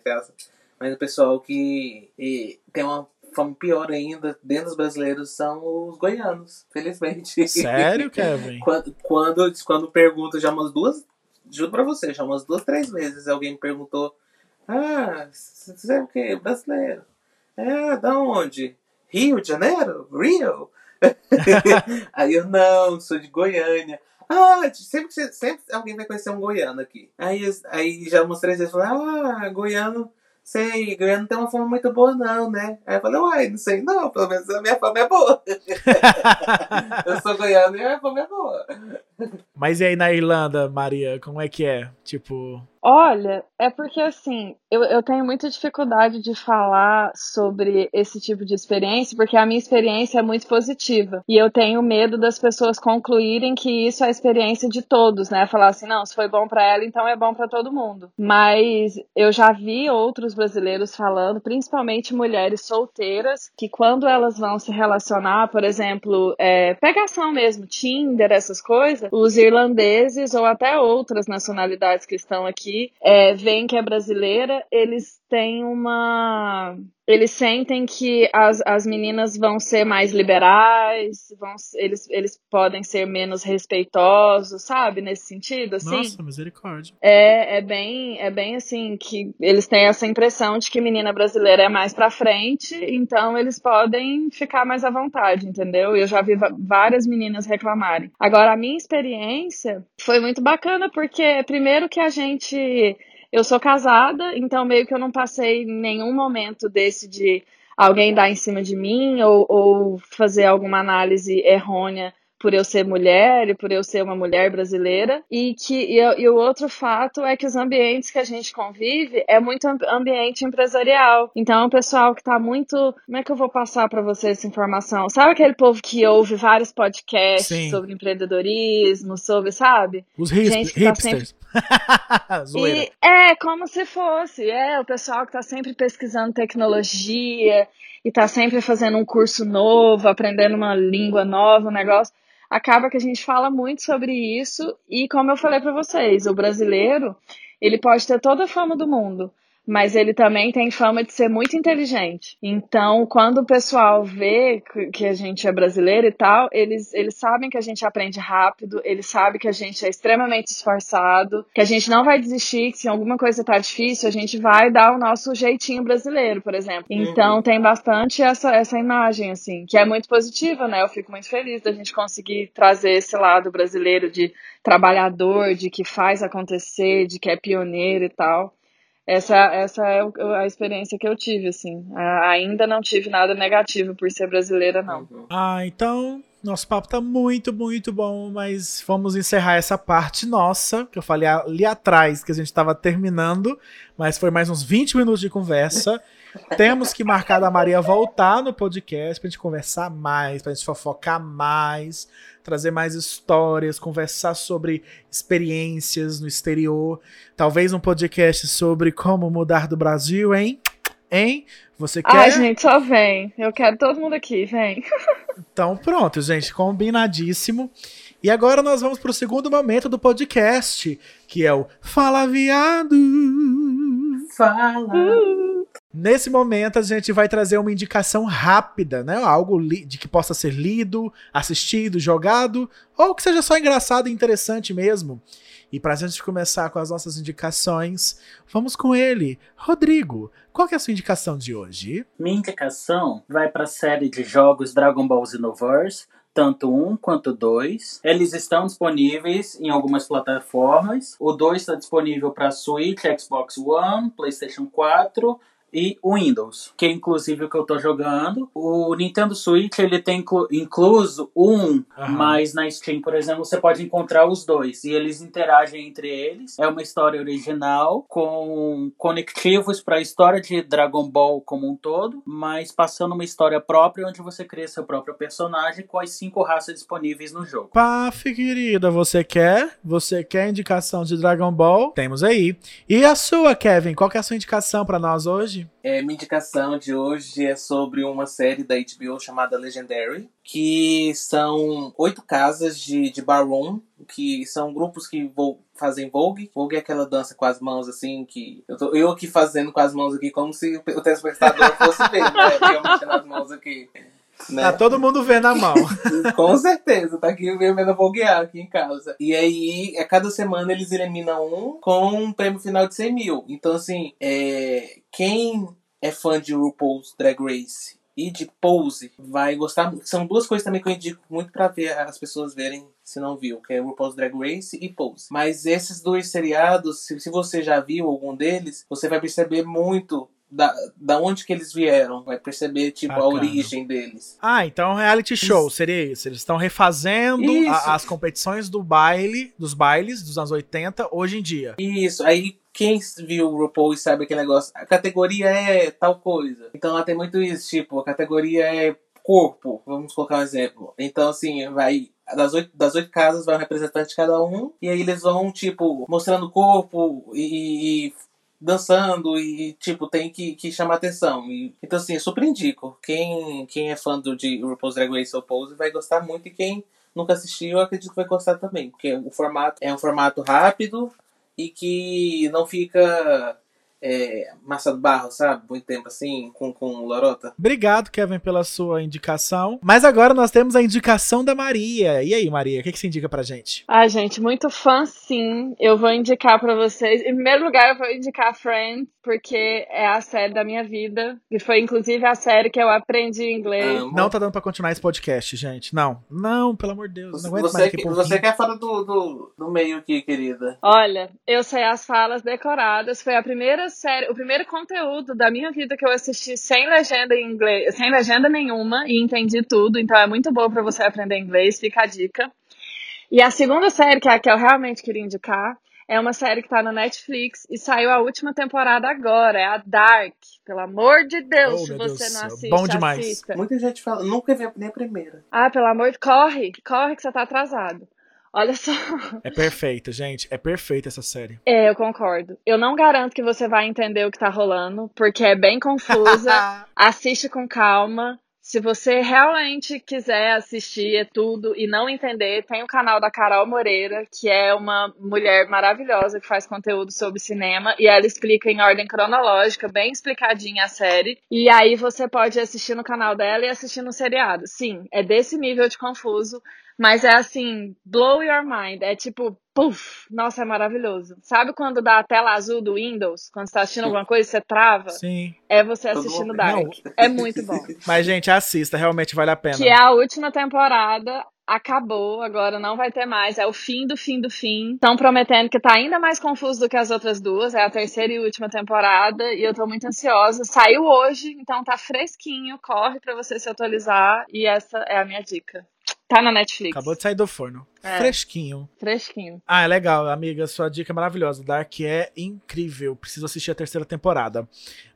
mas o pessoal que e, tem uma fama pior ainda dentro dos brasileiros são os goianos, felizmente. Sério, Kevin? quando, quando, quando pergunto já umas duas, juro pra você, já umas duas, três vezes alguém me perguntou: Ah, você é o quê? Brasileiro. É, da onde? Rio de Janeiro? Rio? Aí eu, não, sou de Goiânia. Ah, sempre, sempre alguém vai conhecer um goiano aqui. Aí, aí já umas três vezes falei, ah, goiano, sei, goiano não tem uma fama muito boa não, né? Aí eu falei, uai, não sei não, pelo menos a minha fama é boa. eu sou goiano e a minha fama é boa. Mas e aí na Irlanda, Maria, como é que é? Tipo. Olha, é porque assim, eu, eu tenho muita dificuldade de falar sobre esse tipo de experiência, porque a minha experiência é muito positiva. E eu tenho medo das pessoas concluírem que isso é a experiência de todos, né? Falar assim, não, se foi bom pra ela, então é bom pra todo mundo. Mas eu já vi outros brasileiros falando, principalmente mulheres solteiras, que quando elas vão se relacionar, por exemplo, é, pegação mesmo, Tinder, essas coisas, os irlandeses ou até outras nacionalidades que estão aqui é, veem que é brasileira, eles têm uma. Eles sentem que as, as meninas vão ser mais liberais, vão, eles, eles podem ser menos respeitosos, sabe? Nesse sentido, assim. Nossa, misericórdia. É, é bem, é bem assim que eles têm essa impressão de que menina brasileira é mais pra frente, então eles podem ficar mais à vontade, entendeu? Eu já vi várias meninas reclamarem. Agora, a minha experiência foi muito bacana porque primeiro que a gente eu sou casada, então meio que eu não passei nenhum momento desse de alguém dar em cima de mim ou, ou fazer alguma análise errônea por eu ser mulher e por eu ser uma mulher brasileira. E que e, e o outro fato é que os ambientes que a gente convive é muito amb- ambiente empresarial. Então, é um pessoal que tá muito. Como é que eu vou passar para você essa informação? Sabe aquele povo que ouve vários podcasts Sim. sobre empreendedorismo, sobre, sabe? Os hip- Gente que tá hipsters. E é como se fosse, é o pessoal que tá sempre pesquisando tecnologia e tá sempre fazendo um curso novo, aprendendo uma língua nova, um negócio. Acaba que a gente fala muito sobre isso e como eu falei pra vocês, o brasileiro, ele pode ter toda a fama do mundo, mas ele também tem fama de ser muito inteligente. Então, quando o pessoal vê que a gente é brasileiro e tal, eles, eles sabem que a gente aprende rápido, eles sabem que a gente é extremamente esforçado, que a gente não vai desistir, que se alguma coisa tá difícil, a gente vai dar o nosso jeitinho brasileiro, por exemplo. Então, uhum. tem bastante essa, essa imagem, assim, que é muito positiva, né? Eu fico muito feliz da gente conseguir trazer esse lado brasileiro de trabalhador, de que faz acontecer, de que é pioneiro e tal. Essa, essa é a experiência que eu tive, assim. Ainda não tive nada negativo por ser brasileira, não. Ah, então nosso papo tá muito, muito bom, mas vamos encerrar essa parte nossa, que eu falei ali atrás que a gente tava terminando, mas foi mais uns 20 minutos de conversa. Temos que marcar da Maria voltar no podcast pra gente conversar mais, pra gente fofocar mais, trazer mais histórias, conversar sobre experiências no exterior. Talvez um podcast sobre como mudar do Brasil, hein? Hein? Você quer? Ai, gente, só vem. Eu quero todo mundo aqui, vem. Então, pronto, gente, combinadíssimo. E agora nós vamos para o segundo momento do podcast, que é o Fala Viado. Fala. Uh. Nesse momento, a gente vai trazer uma indicação rápida, né? Algo de que possa ser lido, assistido, jogado, ou que seja só engraçado e interessante mesmo. E para a gente começar com as nossas indicações, vamos com ele, Rodrigo. Qual é a sua indicação de hoje? Minha indicação vai para a série de jogos Dragon Ball Xenoverse, tanto um quanto dois. Eles estão disponíveis em algumas plataformas. O 2 está disponível para Switch, Xbox One, PlayStation 4 e o Windows, que é inclusive o que eu tô jogando. O Nintendo Switch ele tem inclu incluso um, uhum. mas na Steam, por exemplo, você pode encontrar os dois e eles interagem entre eles. É uma história original com conectivos para a história de Dragon Ball como um todo, mas passando uma história própria onde você cria seu próprio personagem com as cinco raças disponíveis no jogo. Paf, querida, você quer? Você quer indicação de Dragon Ball? Temos aí. E a sua, Kevin? Qual que é a sua indicação para nós hoje? É, minha indicação de hoje é sobre uma série da HBO chamada Legendary, que são oito casas de, de barroom, que são grupos que vou, fazem Vogue. Vogue é aquela dança com as mãos assim, que eu, tô, eu aqui fazendo com as mãos aqui, como se o telespectador fosse ver, né? Eu mexendo as mãos aqui. Né? Tá todo mundo vendo a mão. Com certeza, tá aqui vendo voguear aqui em casa. E aí, a cada semana eles eliminam um com um prêmio final de 100 mil. Então, assim, é... quem é fã de RuPaul's Drag Race e de Pose vai gostar. São duas coisas também que eu indico muito para ver as pessoas verem se não viu, que é RuPaul's Drag Race e Pose. Mas esses dois seriados, se, se você já viu algum deles, você vai perceber muito da, da onde que eles vieram, vai perceber tipo Bacana. a origem deles. Ah, então reality show isso. seria isso. Eles estão refazendo a, as competições do baile, dos bailes dos anos 80 hoje em dia. Isso. Aí quem viu o RuPaul e sabe aquele negócio, a categoria é tal coisa. Então lá tem muito isso, tipo, a categoria é corpo, vamos colocar um exemplo. Então, assim, vai. Das oito, das oito casas vai um representante de cada um, e aí eles vão, tipo, mostrando o corpo e, e dançando e, tipo, tem que, que chamar atenção. E, então, assim, eu super indico. Quem, quem é fã do, de RuPaul's Drag Race ou Pose vai gostar muito e quem nunca assistiu, acredito que vai gostar também. Porque o formato é um formato rápido e que não fica é, massa do barro, sabe? Muito tempo assim, com, com lorota. Obrigado, Kevin, pela sua indicação. Mas agora nós temos a indicação da Maria. E aí, Maria, o que, que você indica pra gente? Ah, gente, muito fã, sim. Eu vou indicar pra vocês. Em primeiro lugar, eu vou indicar Friends, porque é a série da minha vida. E foi, inclusive, a série que eu aprendi inglês. Amo. Não tá dando pra continuar esse podcast, gente. Não. Não, pelo amor de Deus. Não aguento você, mais aqui que, Você quer falar do, do, do meio aqui, querida? Olha, eu sei as falas decoradas. Foi a primeira série, o primeiro conteúdo da minha vida que eu assisti sem legenda em inglês, sem legenda nenhuma e entendi tudo. Então é muito bom para você aprender inglês, fica a dica. E a segunda série, que é a que eu realmente queria indicar, é uma série que tá na Netflix e saiu a última temporada agora, é a Dark. Pelo amor de Deus, oh, se você Deus não assiste, Bom demais. Assista. Muita gente fala, nunca vi nem a primeira. Ah, pelo amor de corre, corre que você tá atrasado. Olha só. É perfeita, gente. É perfeita essa série. É, eu concordo. Eu não garanto que você vai entender o que tá rolando, porque é bem confusa. Assiste com calma. Se você realmente quiser assistir tudo e não entender, tem o canal da Carol Moreira, que é uma mulher maravilhosa que faz conteúdo sobre cinema e ela explica em ordem cronológica, bem explicadinha a série. E aí você pode assistir no canal dela e assistir no seriado. Sim, é desse nível de confuso, mas é assim, blow your mind. É tipo, puff, nossa, é maravilhoso. Sabe quando dá a tela azul do Windows? Quando você tá assistindo alguma coisa, você trava? Sim. É você assistindo Dark. É muito bom. Mas, gente, assista, realmente vale a pena. Que é a última temporada. Acabou, agora não vai ter mais. É o fim do fim do fim. Estão prometendo que tá ainda mais confuso do que as outras duas. É a terceira e última temporada. E eu tô muito ansiosa. Saiu hoje, então tá fresquinho. Corre pra você se atualizar. E essa é a minha dica. Tá na Netflix. Acabou de sair do forno. É. Fresquinho. Fresquinho. Ah, é legal, amiga. Sua dica é maravilhosa. Dark é incrível. Preciso assistir a terceira temporada.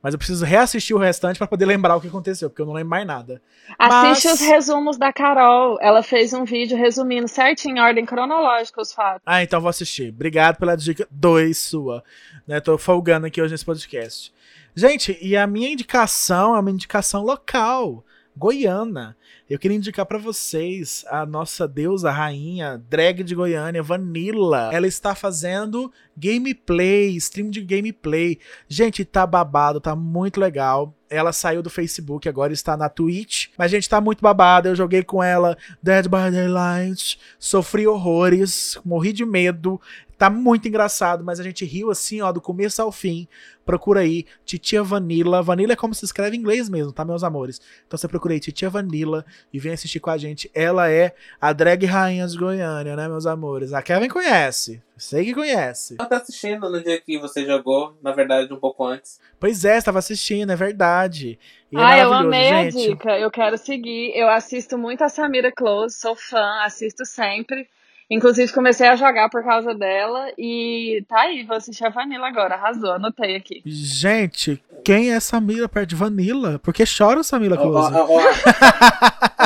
Mas eu preciso reassistir o restante pra poder lembrar o que aconteceu, porque eu não lembro mais nada. Assiste Mas- os resumos da Carol. Ela fez um vídeo resumindo certinho, em ordem cronológica, os fatos. Ah, então vou assistir. Obrigado pela dica 2 sua. Né, tô folgando aqui hoje nesse podcast. Gente, e a minha indicação é uma indicação local, goiana. Eu queria indicar pra vocês a nossa deusa rainha, drag de Goiânia, Vanilla. Ela está fazendo gameplay, stream de gameplay. Gente, tá babado, tá muito legal. Ela saiu do Facebook, agora está na Twitch. Mas, gente, tá muito babado. Eu joguei com ela Dead by Daylight. Sofri horrores, morri de medo. Tá muito engraçado, mas a gente riu assim, ó, do começo ao fim. Procura aí, Titia Vanilla. Vanilla é como se escreve em inglês mesmo, tá, meus amores? Então você procura aí, Titia Vanilla, e vem assistir com a gente. Ela é a drag rainha de Goiânia, né, meus amores? A Kevin conhece. Sei que conhece. Eu tá assistindo no dia que você jogou, na verdade, um pouco antes. Pois é, estava assistindo, é verdade. E é ah, eu maravilhoso, amei a gente. dica. Eu quero seguir. Eu assisto muito a Samira Close, sou fã, assisto sempre. Inclusive, comecei a jogar por causa dela. E tá aí, vou assistir a Vanilla agora. Arrasou, anotei aqui. Gente, quem é Samira perto de Vanilla? Por que chora ó, Close? ó, ó.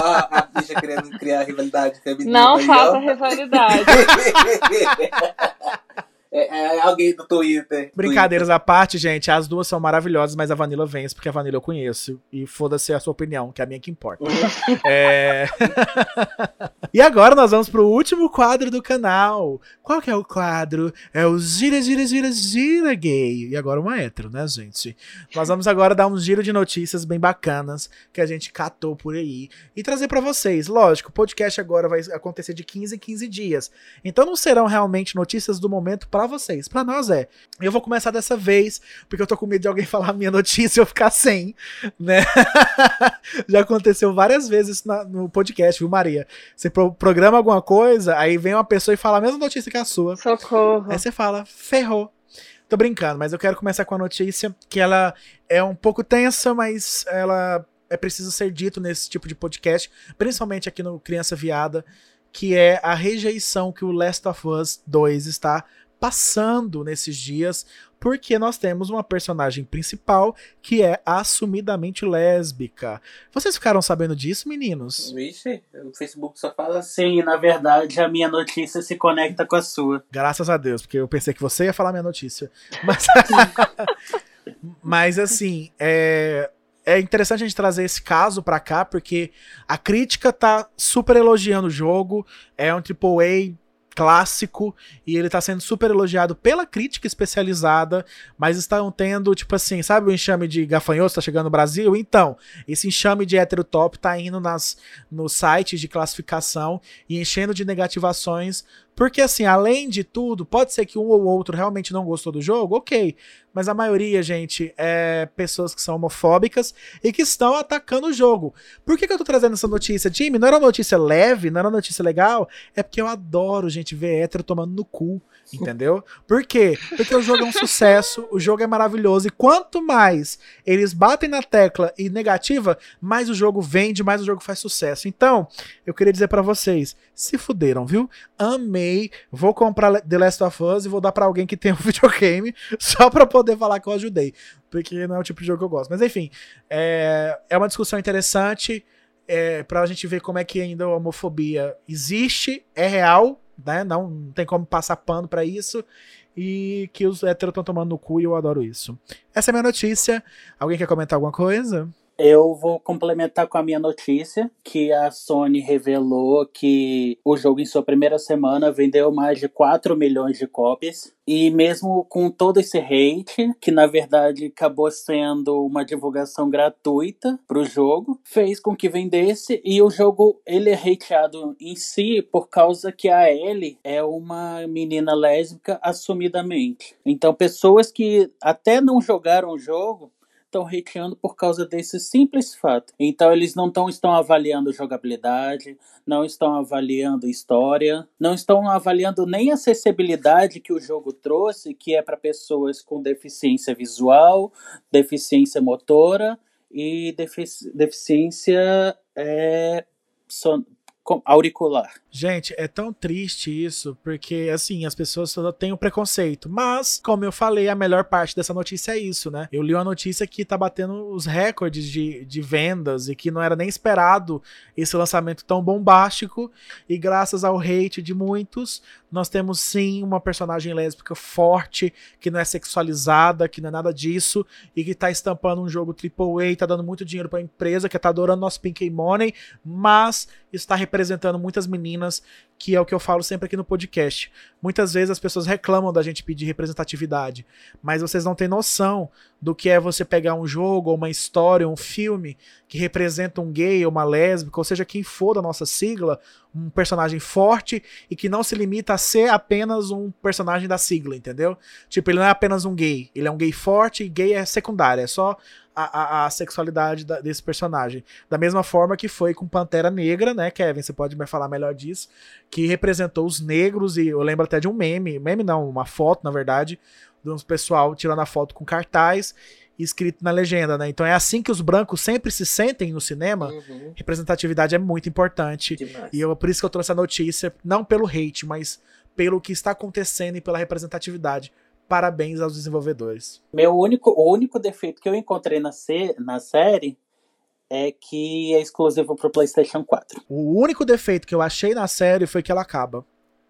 Ó, a bicha querendo criar rivalidade feminina. Não faça rivalidade. é, é alguém do Twitter. Brincadeiras à parte, gente, as duas são maravilhosas, mas a Vanilla vence porque a Vanilla eu conheço. E foda-se a sua opinião, que é a minha que importa. É... e agora nós vamos pro último quadro do canal. Qual que é o quadro? É o Gira, Gira, Gira, Gira Gay. E agora uma hétero, né, gente? Nós vamos agora dar um giro de notícias bem bacanas que a gente catou por aí e trazer pra vocês. Lógico, o podcast agora vai acontecer de 15 em 15 dias. Então não serão realmente notícias do momento pra vocês. Pra nós é. Eu vou começar dessa vez, porque eu tô com medo de alguém falar minha notícia e eu ficar sem, né? Já aconteceu várias vezes na- no podcast, viu, Maria? Você pro- programa alguma coisa, aí vem uma pessoa e fala a mesma notícia que a sua. Socorro. Aí você fala, ferrou. Tô brincando, mas eu quero começar com a notícia que ela é um pouco tensa, mas ela é preciso ser dito nesse tipo de podcast, principalmente aqui no Criança Viada, que é a rejeição que o Last of Us 2 está passando nesses dias, porque nós temos uma personagem principal que é assumidamente lésbica. Vocês ficaram sabendo disso, meninos? Vixe, o Facebook só fala assim. Sim, na verdade, a minha notícia se conecta com a sua. Graças a Deus, porque eu pensei que você ia falar minha notícia. Mas, Mas assim, é, é interessante a gente trazer esse caso pra cá, porque a crítica tá super elogiando o jogo. É um AAA clássico e ele tá sendo super elogiado pela crítica especializada, mas estão tendo, tipo assim, sabe o enxame de gafanhotos tá chegando no Brasil? Então, esse enxame de hétero top tá indo nas, nos sites de classificação e enchendo de negativações porque, assim, além de tudo, pode ser que um ou outro realmente não gostou do jogo, ok. Mas a maioria, gente, é pessoas que são homofóbicas e que estão atacando o jogo. Por que, que eu tô trazendo essa notícia? Jimmy, não era uma notícia leve, não era uma notícia legal? É porque eu adoro, gente, ver hétero tomando no cu. Entendeu? Por quê? Porque o jogo é um sucesso, o jogo é maravilhoso, e quanto mais eles batem na tecla e negativa, mais o jogo vende, mais o jogo faz sucesso. Então, eu queria dizer pra vocês, se fuderam, viu? Amei, vou comprar The Last of Us e vou dar pra alguém que tem um videogame, só pra poder falar que eu ajudei, porque não é o tipo de jogo que eu gosto. Mas enfim, é, é uma discussão interessante, é, pra gente ver como é que ainda a homofobia existe, é real, né? Não, não tem como passar pano pra isso. E que os héteros estão tomando no cu e eu adoro isso. Essa é a minha notícia. Alguém quer comentar alguma coisa? Eu vou complementar com a minha notícia, que a Sony revelou que o jogo em sua primeira semana vendeu mais de 4 milhões de cópias. E mesmo com todo esse hate, que na verdade acabou sendo uma divulgação gratuita para o jogo, fez com que vendesse e o jogo ele é hateado em si por causa que a Ellie é uma menina lésbica assumidamente. Então pessoas que até não jogaram o jogo estão hateando por causa desse simples fato. Então eles não tão, estão avaliando jogabilidade, não estão avaliando história, não estão avaliando nem a acessibilidade que o jogo trouxe, que é para pessoas com deficiência visual, deficiência motora e defici deficiência é, son auricular. Gente, é tão triste isso, porque assim, as pessoas só têm o preconceito. Mas, como eu falei, a melhor parte dessa notícia é isso, né? Eu li uma notícia que tá batendo os recordes de, de vendas e que não era nem esperado esse lançamento tão bombástico. E graças ao hate de muitos, nós temos sim uma personagem lésbica forte, que não é sexualizada, que não é nada disso, e que tá estampando um jogo AAA, tá dando muito dinheiro pra empresa, que tá adorando nosso Pink Money, mas está representando muitas meninas, que é o que eu falo sempre aqui no podcast. Muitas vezes as pessoas reclamam da gente pedir representatividade, mas vocês não têm noção do que é você pegar um jogo, uma história, um filme que representa um gay ou uma lésbica, ou seja, quem for da nossa sigla, um personagem forte e que não se limita a ser apenas um personagem da sigla, entendeu? Tipo, ele não é apenas um gay, ele é um gay forte e gay é secundário, é só a, a, a sexualidade da, desse personagem. Da mesma forma que foi com Pantera Negra, né, Kevin? Você pode me falar melhor disso. Que representou os negros, e eu lembro até de um meme, meme não, uma foto, na verdade, de um pessoal tirando a foto com cartaz escrito na legenda, né? Então é assim que os brancos sempre se sentem no cinema. Uhum. Representatividade é muito importante. Demais. E eu, por isso que eu trouxe a notícia, não pelo hate, mas pelo que está acontecendo e pela representatividade. Parabéns aos desenvolvedores. Meu único, o único defeito que eu encontrei na, na série é que é exclusivo pro PlayStation 4. O único defeito que eu achei na série foi que ela acaba.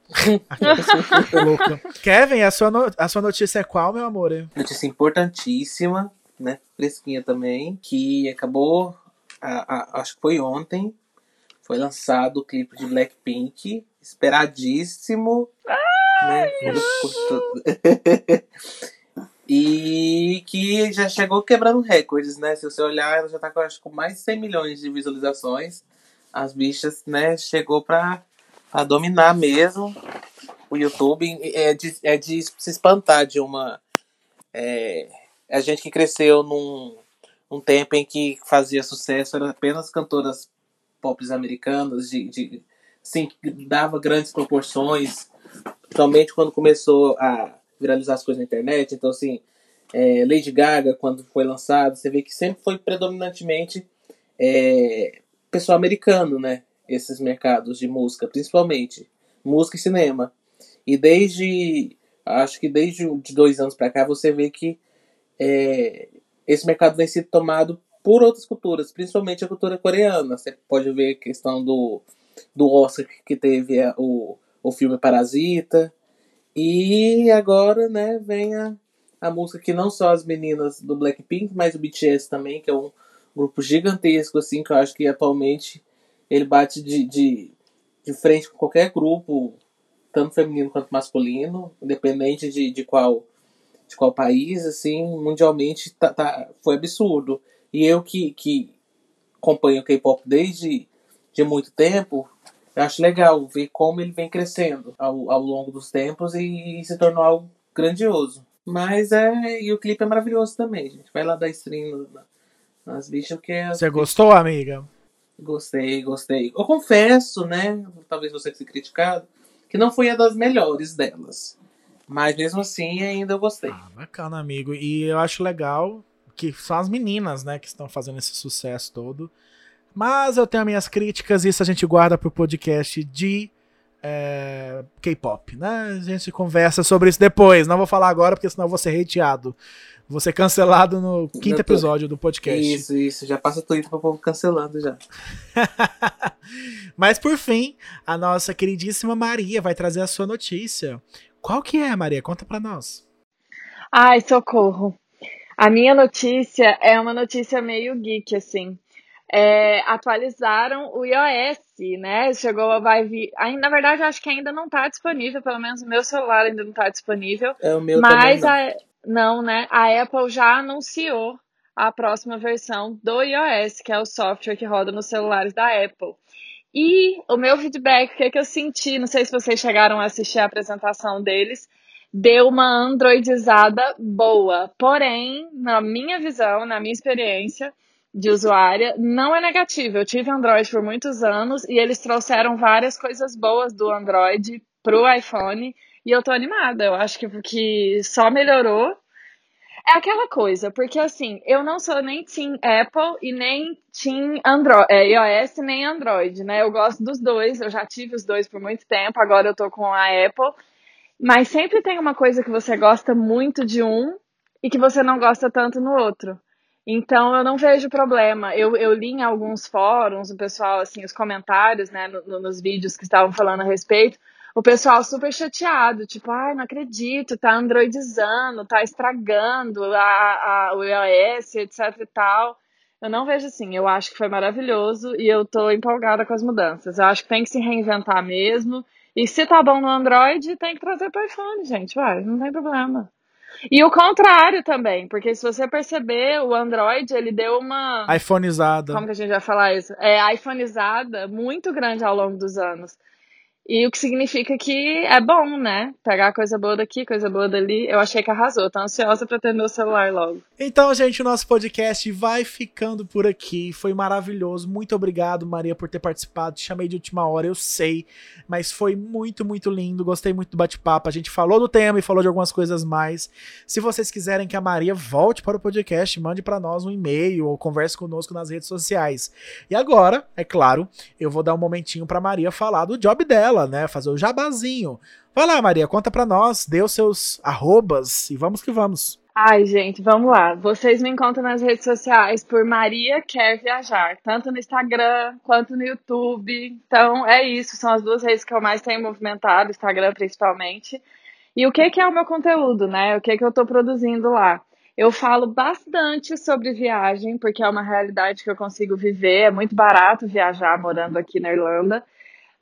Kevin, a sua, no, a sua notícia é qual, meu amor? Notícia importantíssima, né? Fresquinha também, que acabou, a, a, acho que foi ontem, foi lançado o clipe de Blackpink, esperadíssimo. Né? e que já chegou quebrando recordes, né? Se você olhar, ela já tá com, acho, com mais de 100 milhões de visualizações. As bichas, né, chegou pra, pra dominar mesmo o YouTube. É de, é de se espantar de uma. É, a gente que cresceu num, num tempo em que fazia sucesso, era apenas cantoras pop americanas, de, de assim, que dava grandes proporções, principalmente quando começou a viralizar as coisas na internet. Então, assim, é, Lady Gaga, quando foi lançado, você vê que sempre foi predominantemente é, pessoal americano, né? Esses mercados de música, principalmente música e cinema. E desde, acho que desde de dois anos para cá, você vê que é, esse mercado vem sendo tomado por outras culturas, principalmente a cultura coreana. Você pode ver a questão do, do Oscar que teve o, o filme Parasita. E agora, né, vem a, a música que não só as meninas do Blackpink, mas o BTS também, que é um grupo gigantesco, assim, que eu acho que atualmente ele bate de, de, de frente com qualquer grupo, tanto feminino quanto masculino, independente de, de qual de qual país, assim, mundialmente tá, tá, foi absurdo. E eu que, que acompanho o K-pop desde de muito tempo, eu acho legal ver como ele vem crescendo ao, ao longo dos tempos e, e se tornou algo grandioso. Mas é. E o clipe é maravilhoso também, gente. Vai lá dar stream nas bichas, porque. É você gostou, amiga? Gostei, gostei. Eu confesso, né? Talvez você tenha criticado, que não foi a das melhores delas. Mas mesmo assim, ainda eu gostei. Ah, bacana, amigo. E eu acho legal que são as meninas, né, que estão fazendo esse sucesso todo. Mas eu tenho minhas críticas, isso a gente guarda pro podcast de é, K-pop, né? A gente conversa sobre isso depois. Não vou falar agora, porque senão eu vou ser hateado. Vou ser cancelado no quinto episódio do podcast. Isso, isso. Já passa o Twitter pro povo cancelando já. Mas por fim, a nossa queridíssima Maria vai trazer a sua notícia. Qual que é, Maria? Conta pra nós. Ai, socorro. A minha notícia é uma notícia meio geek, assim. É, atualizaram o iOS, né? Chegou, vai vir. Ainda, na verdade, acho que ainda não está disponível, pelo menos o meu celular ainda não está disponível. É o meu mas também. a, não, né? A Apple já anunciou a próxima versão do iOS, que é o software que roda nos celulares da Apple. E o meu feedback, o que, é que eu senti, não sei se vocês chegaram a assistir a apresentação deles, deu uma androidizada boa. Porém, na minha visão, na minha experiência de usuária, não é negativo. Eu tive Android por muitos anos e eles trouxeram várias coisas boas do Android pro iPhone e eu tô animada. Eu acho que, que só melhorou. É aquela coisa, porque assim, eu não sou nem Team Apple e nem Team Android, é, iOS nem Android, né? Eu gosto dos dois, eu já tive os dois por muito tempo, agora eu tô com a Apple. Mas sempre tem uma coisa que você gosta muito de um e que você não gosta tanto no outro. Então eu não vejo problema. Eu, eu li em alguns fóruns, o pessoal, assim, os comentários, né, no, no, nos vídeos que estavam falando a respeito, o pessoal super chateado, tipo, ai, não acredito, tá androidizando, tá estragando a, a, o iOS, etc e tal. Eu não vejo assim, eu acho que foi maravilhoso e eu tô empolgada com as mudanças. Eu acho que tem que se reinventar mesmo e se tá bom no Android, tem que trazer para iPhone, gente. Vai, não tem problema. E o contrário também, porque se você perceber, o Android, ele deu uma. iPhoneizada. Como que a gente vai falar isso? É, iPhoneizada muito grande ao longo dos anos. E o que significa que é bom, né? Pegar coisa boa daqui, coisa boa dali. Eu achei que arrasou. Tô ansiosa pra ter meu celular logo. Então, gente, o nosso podcast vai ficando por aqui. Foi maravilhoso. Muito obrigado, Maria, por ter participado. Te chamei de última hora, eu sei. Mas foi muito, muito lindo. Gostei muito do bate-papo. A gente falou do tema e falou de algumas coisas mais. Se vocês quiserem que a Maria volte para o podcast, mande para nós um e-mail ou converse conosco nas redes sociais. E agora, é claro, eu vou dar um momentinho pra Maria falar do job dela dela, né? Fazer o jabazinho. Vai lá, Maria, conta pra nós, dê os seus arrobas e vamos que vamos. Ai, gente, vamos lá. Vocês me encontram nas redes sociais por Maria Quer Viajar, tanto no Instagram quanto no YouTube. Então, é isso, são as duas redes que eu mais tenho movimentado, Instagram principalmente. E o que, que é o meu conteúdo, né? O que, que eu tô produzindo lá? Eu falo bastante sobre viagem, porque é uma realidade que eu consigo viver. É muito barato viajar morando aqui na Irlanda.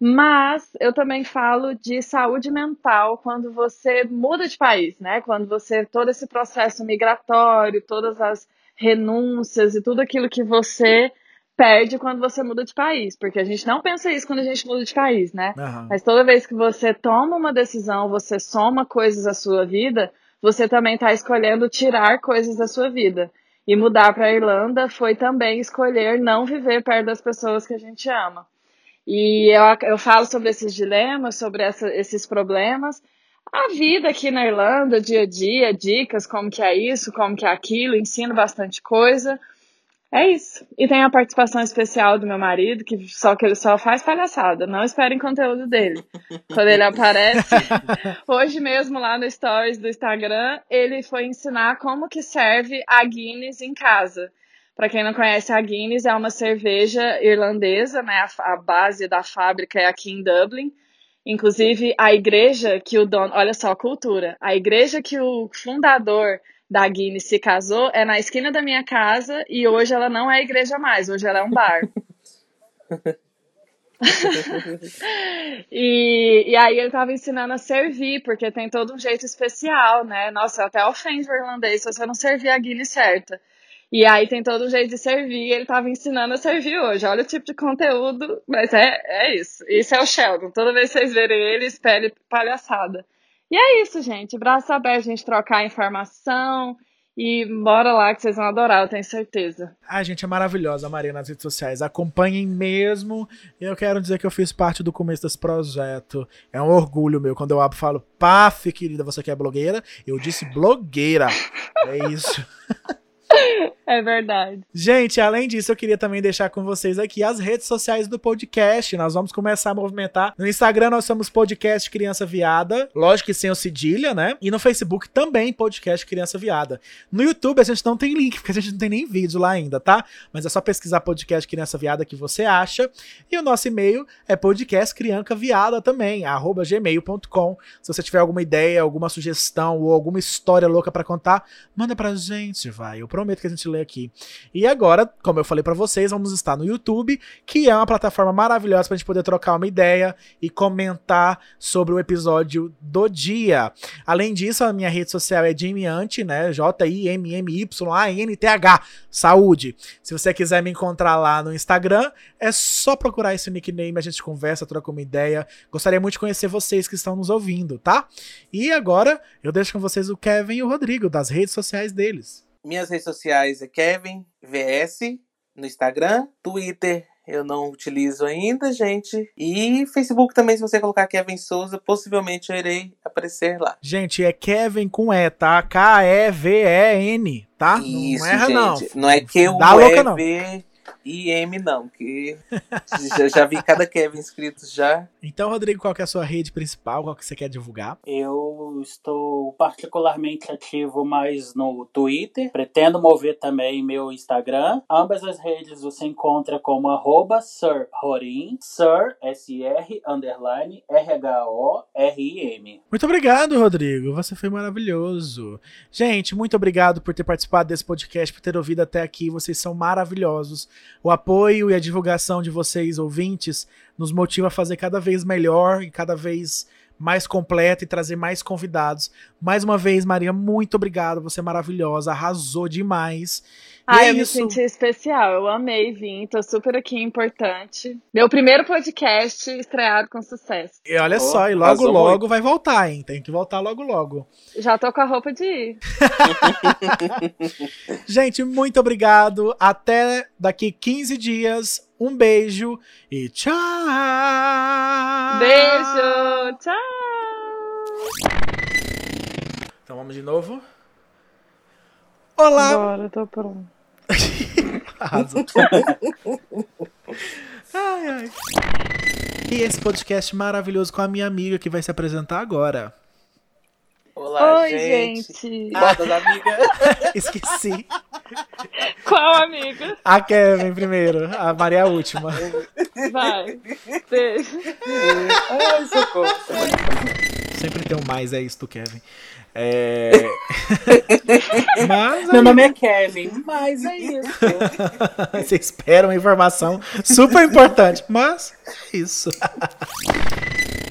Mas eu também falo de saúde mental quando você muda de país, né? Quando você todo esse processo migratório, todas as renúncias e tudo aquilo que você perde quando você muda de país, porque a gente não pensa isso quando a gente muda de país, né? Uhum. Mas toda vez que você toma uma decisão, você soma coisas à sua vida, você também está escolhendo tirar coisas da sua vida. E mudar para a Irlanda foi também escolher não viver perto das pessoas que a gente ama. E eu, eu falo sobre esses dilemas, sobre essa, esses problemas. A vida aqui na Irlanda, dia a dia, dicas, como que é isso, como que é aquilo, ensino bastante coisa. É isso. E tem a participação especial do meu marido, que só que ele só faz palhaçada. Não esperem conteúdo dele. Quando ele aparece, hoje mesmo lá no Stories do Instagram, ele foi ensinar como que serve a Guinness em casa. Para quem não conhece, a Guinness é uma cerveja irlandesa, né? A, a, base da fábrica é aqui em Dublin. Inclusive, a igreja que o dono. Olha só, cultura. A igreja que o fundador da Guinness se casou é na esquina da minha casa e hoje ela não é igreja mais, hoje ela é um bar. e, e aí ele tava ensinando a servir, porque tem todo um jeito especial, né? Nossa, até ofende o irlandês se você não servir a Guinness certa. E aí tem todo um jeito de servir, ele estava ensinando a servir hoje. Olha o tipo de conteúdo, mas é, é isso. Isso é o Sheldon. Toda vez que vocês verem ele, espere palhaçada. E é isso, gente. Braço aberto, a gente trocar informação. E bora lá que vocês vão adorar, eu tenho certeza. A gente é maravilhosa, Maria, nas redes sociais. Acompanhem mesmo. Eu quero dizer que eu fiz parte do começo desse projeto. É um orgulho meu quando eu abro falo, paf, querida, você que é blogueira? Eu disse blogueira. É isso. É verdade. Gente, além disso, eu queria também deixar com vocês aqui as redes sociais do podcast. Nós vamos começar a movimentar. No Instagram nós somos Podcast Criança Viada, lógico que sem o cedilha, né? E no Facebook também Podcast Criança Viada. No YouTube a gente não tem link, porque a gente não tem nem vídeo lá ainda, tá? Mas é só pesquisar Podcast Criança Viada que você acha. E o nosso e-mail é podcastcriancaviada também, arroba gmail.com. Se você tiver alguma ideia, alguma sugestão ou alguma história louca pra contar, manda pra gente, vai. Eu prometo que a gente lê aqui. E agora, como eu falei pra vocês, vamos estar no YouTube, que é uma plataforma maravilhosa pra gente poder trocar uma ideia e comentar sobre o episódio do dia. Além disso, a minha rede social é Jimiante, né? J-I-M-M-Y-A-N-T-H. Saúde. Se você quiser me encontrar lá no Instagram, é só procurar esse nickname, a gente conversa, troca uma ideia. Gostaria muito de conhecer vocês que estão nos ouvindo, tá? E agora eu deixo com vocês o Kevin e o Rodrigo, das redes sociais deles. Minhas redes sociais é Kevin VS no Instagram, Twitter eu não utilizo ainda, gente. E Facebook também, se você colocar Kevin Souza, possivelmente eu irei aparecer lá. Gente, é Kevin com E, tá? K-E-V-E-N, tá? Isso, não erra, gente. não. Não é que o Dá louca, não. E M não, que já, já vi cada Kevin inscrito já. Então, Rodrigo, qual que é a sua rede principal? Qual que você quer divulgar? Eu estou particularmente ativo mais no Twitter. Pretendo mover também meu Instagram. Ambas as redes você encontra como arroba Sir Rorim, Sir, S-R, underline, R-H-O-R-I-M. Muito obrigado, Rodrigo. Você foi maravilhoso. Gente, muito obrigado por ter participado desse podcast, por ter ouvido até aqui. Vocês são maravilhosos. O apoio e a divulgação de vocês, ouvintes, nos motiva a fazer cada vez melhor e cada vez mais completo e trazer mais convidados. Mais uma vez, Maria, muito obrigado. Você é maravilhosa, arrasou demais. Ai, é eu me isso. senti especial. Eu amei vir, tô super aqui importante. Meu primeiro podcast estreado com sucesso. E olha Ó, só, e logo logo vai voltar, hein? Tem que voltar logo logo. Já tô com a roupa de ir. Gente, muito obrigado. Até daqui 15 dias. Um beijo e tchau! Beijo! Tchau! Então vamos de novo. Olá! Agora, tô pronto. Arrasou. ai, ai. E esse podcast maravilhoso com a minha amiga que vai se apresentar agora. Olá, Oi, gente. gente. Bota da amiga. Esqueci. Qual amiga? A Kevin primeiro, a Maria a última. Vai. Beijo. Ai, socorro. Sempre tem um mais, é isso, tu, Kevin. É... Mas Meu nome é Kevin, mas é isso. Você espera uma informação super importante, mas é isso.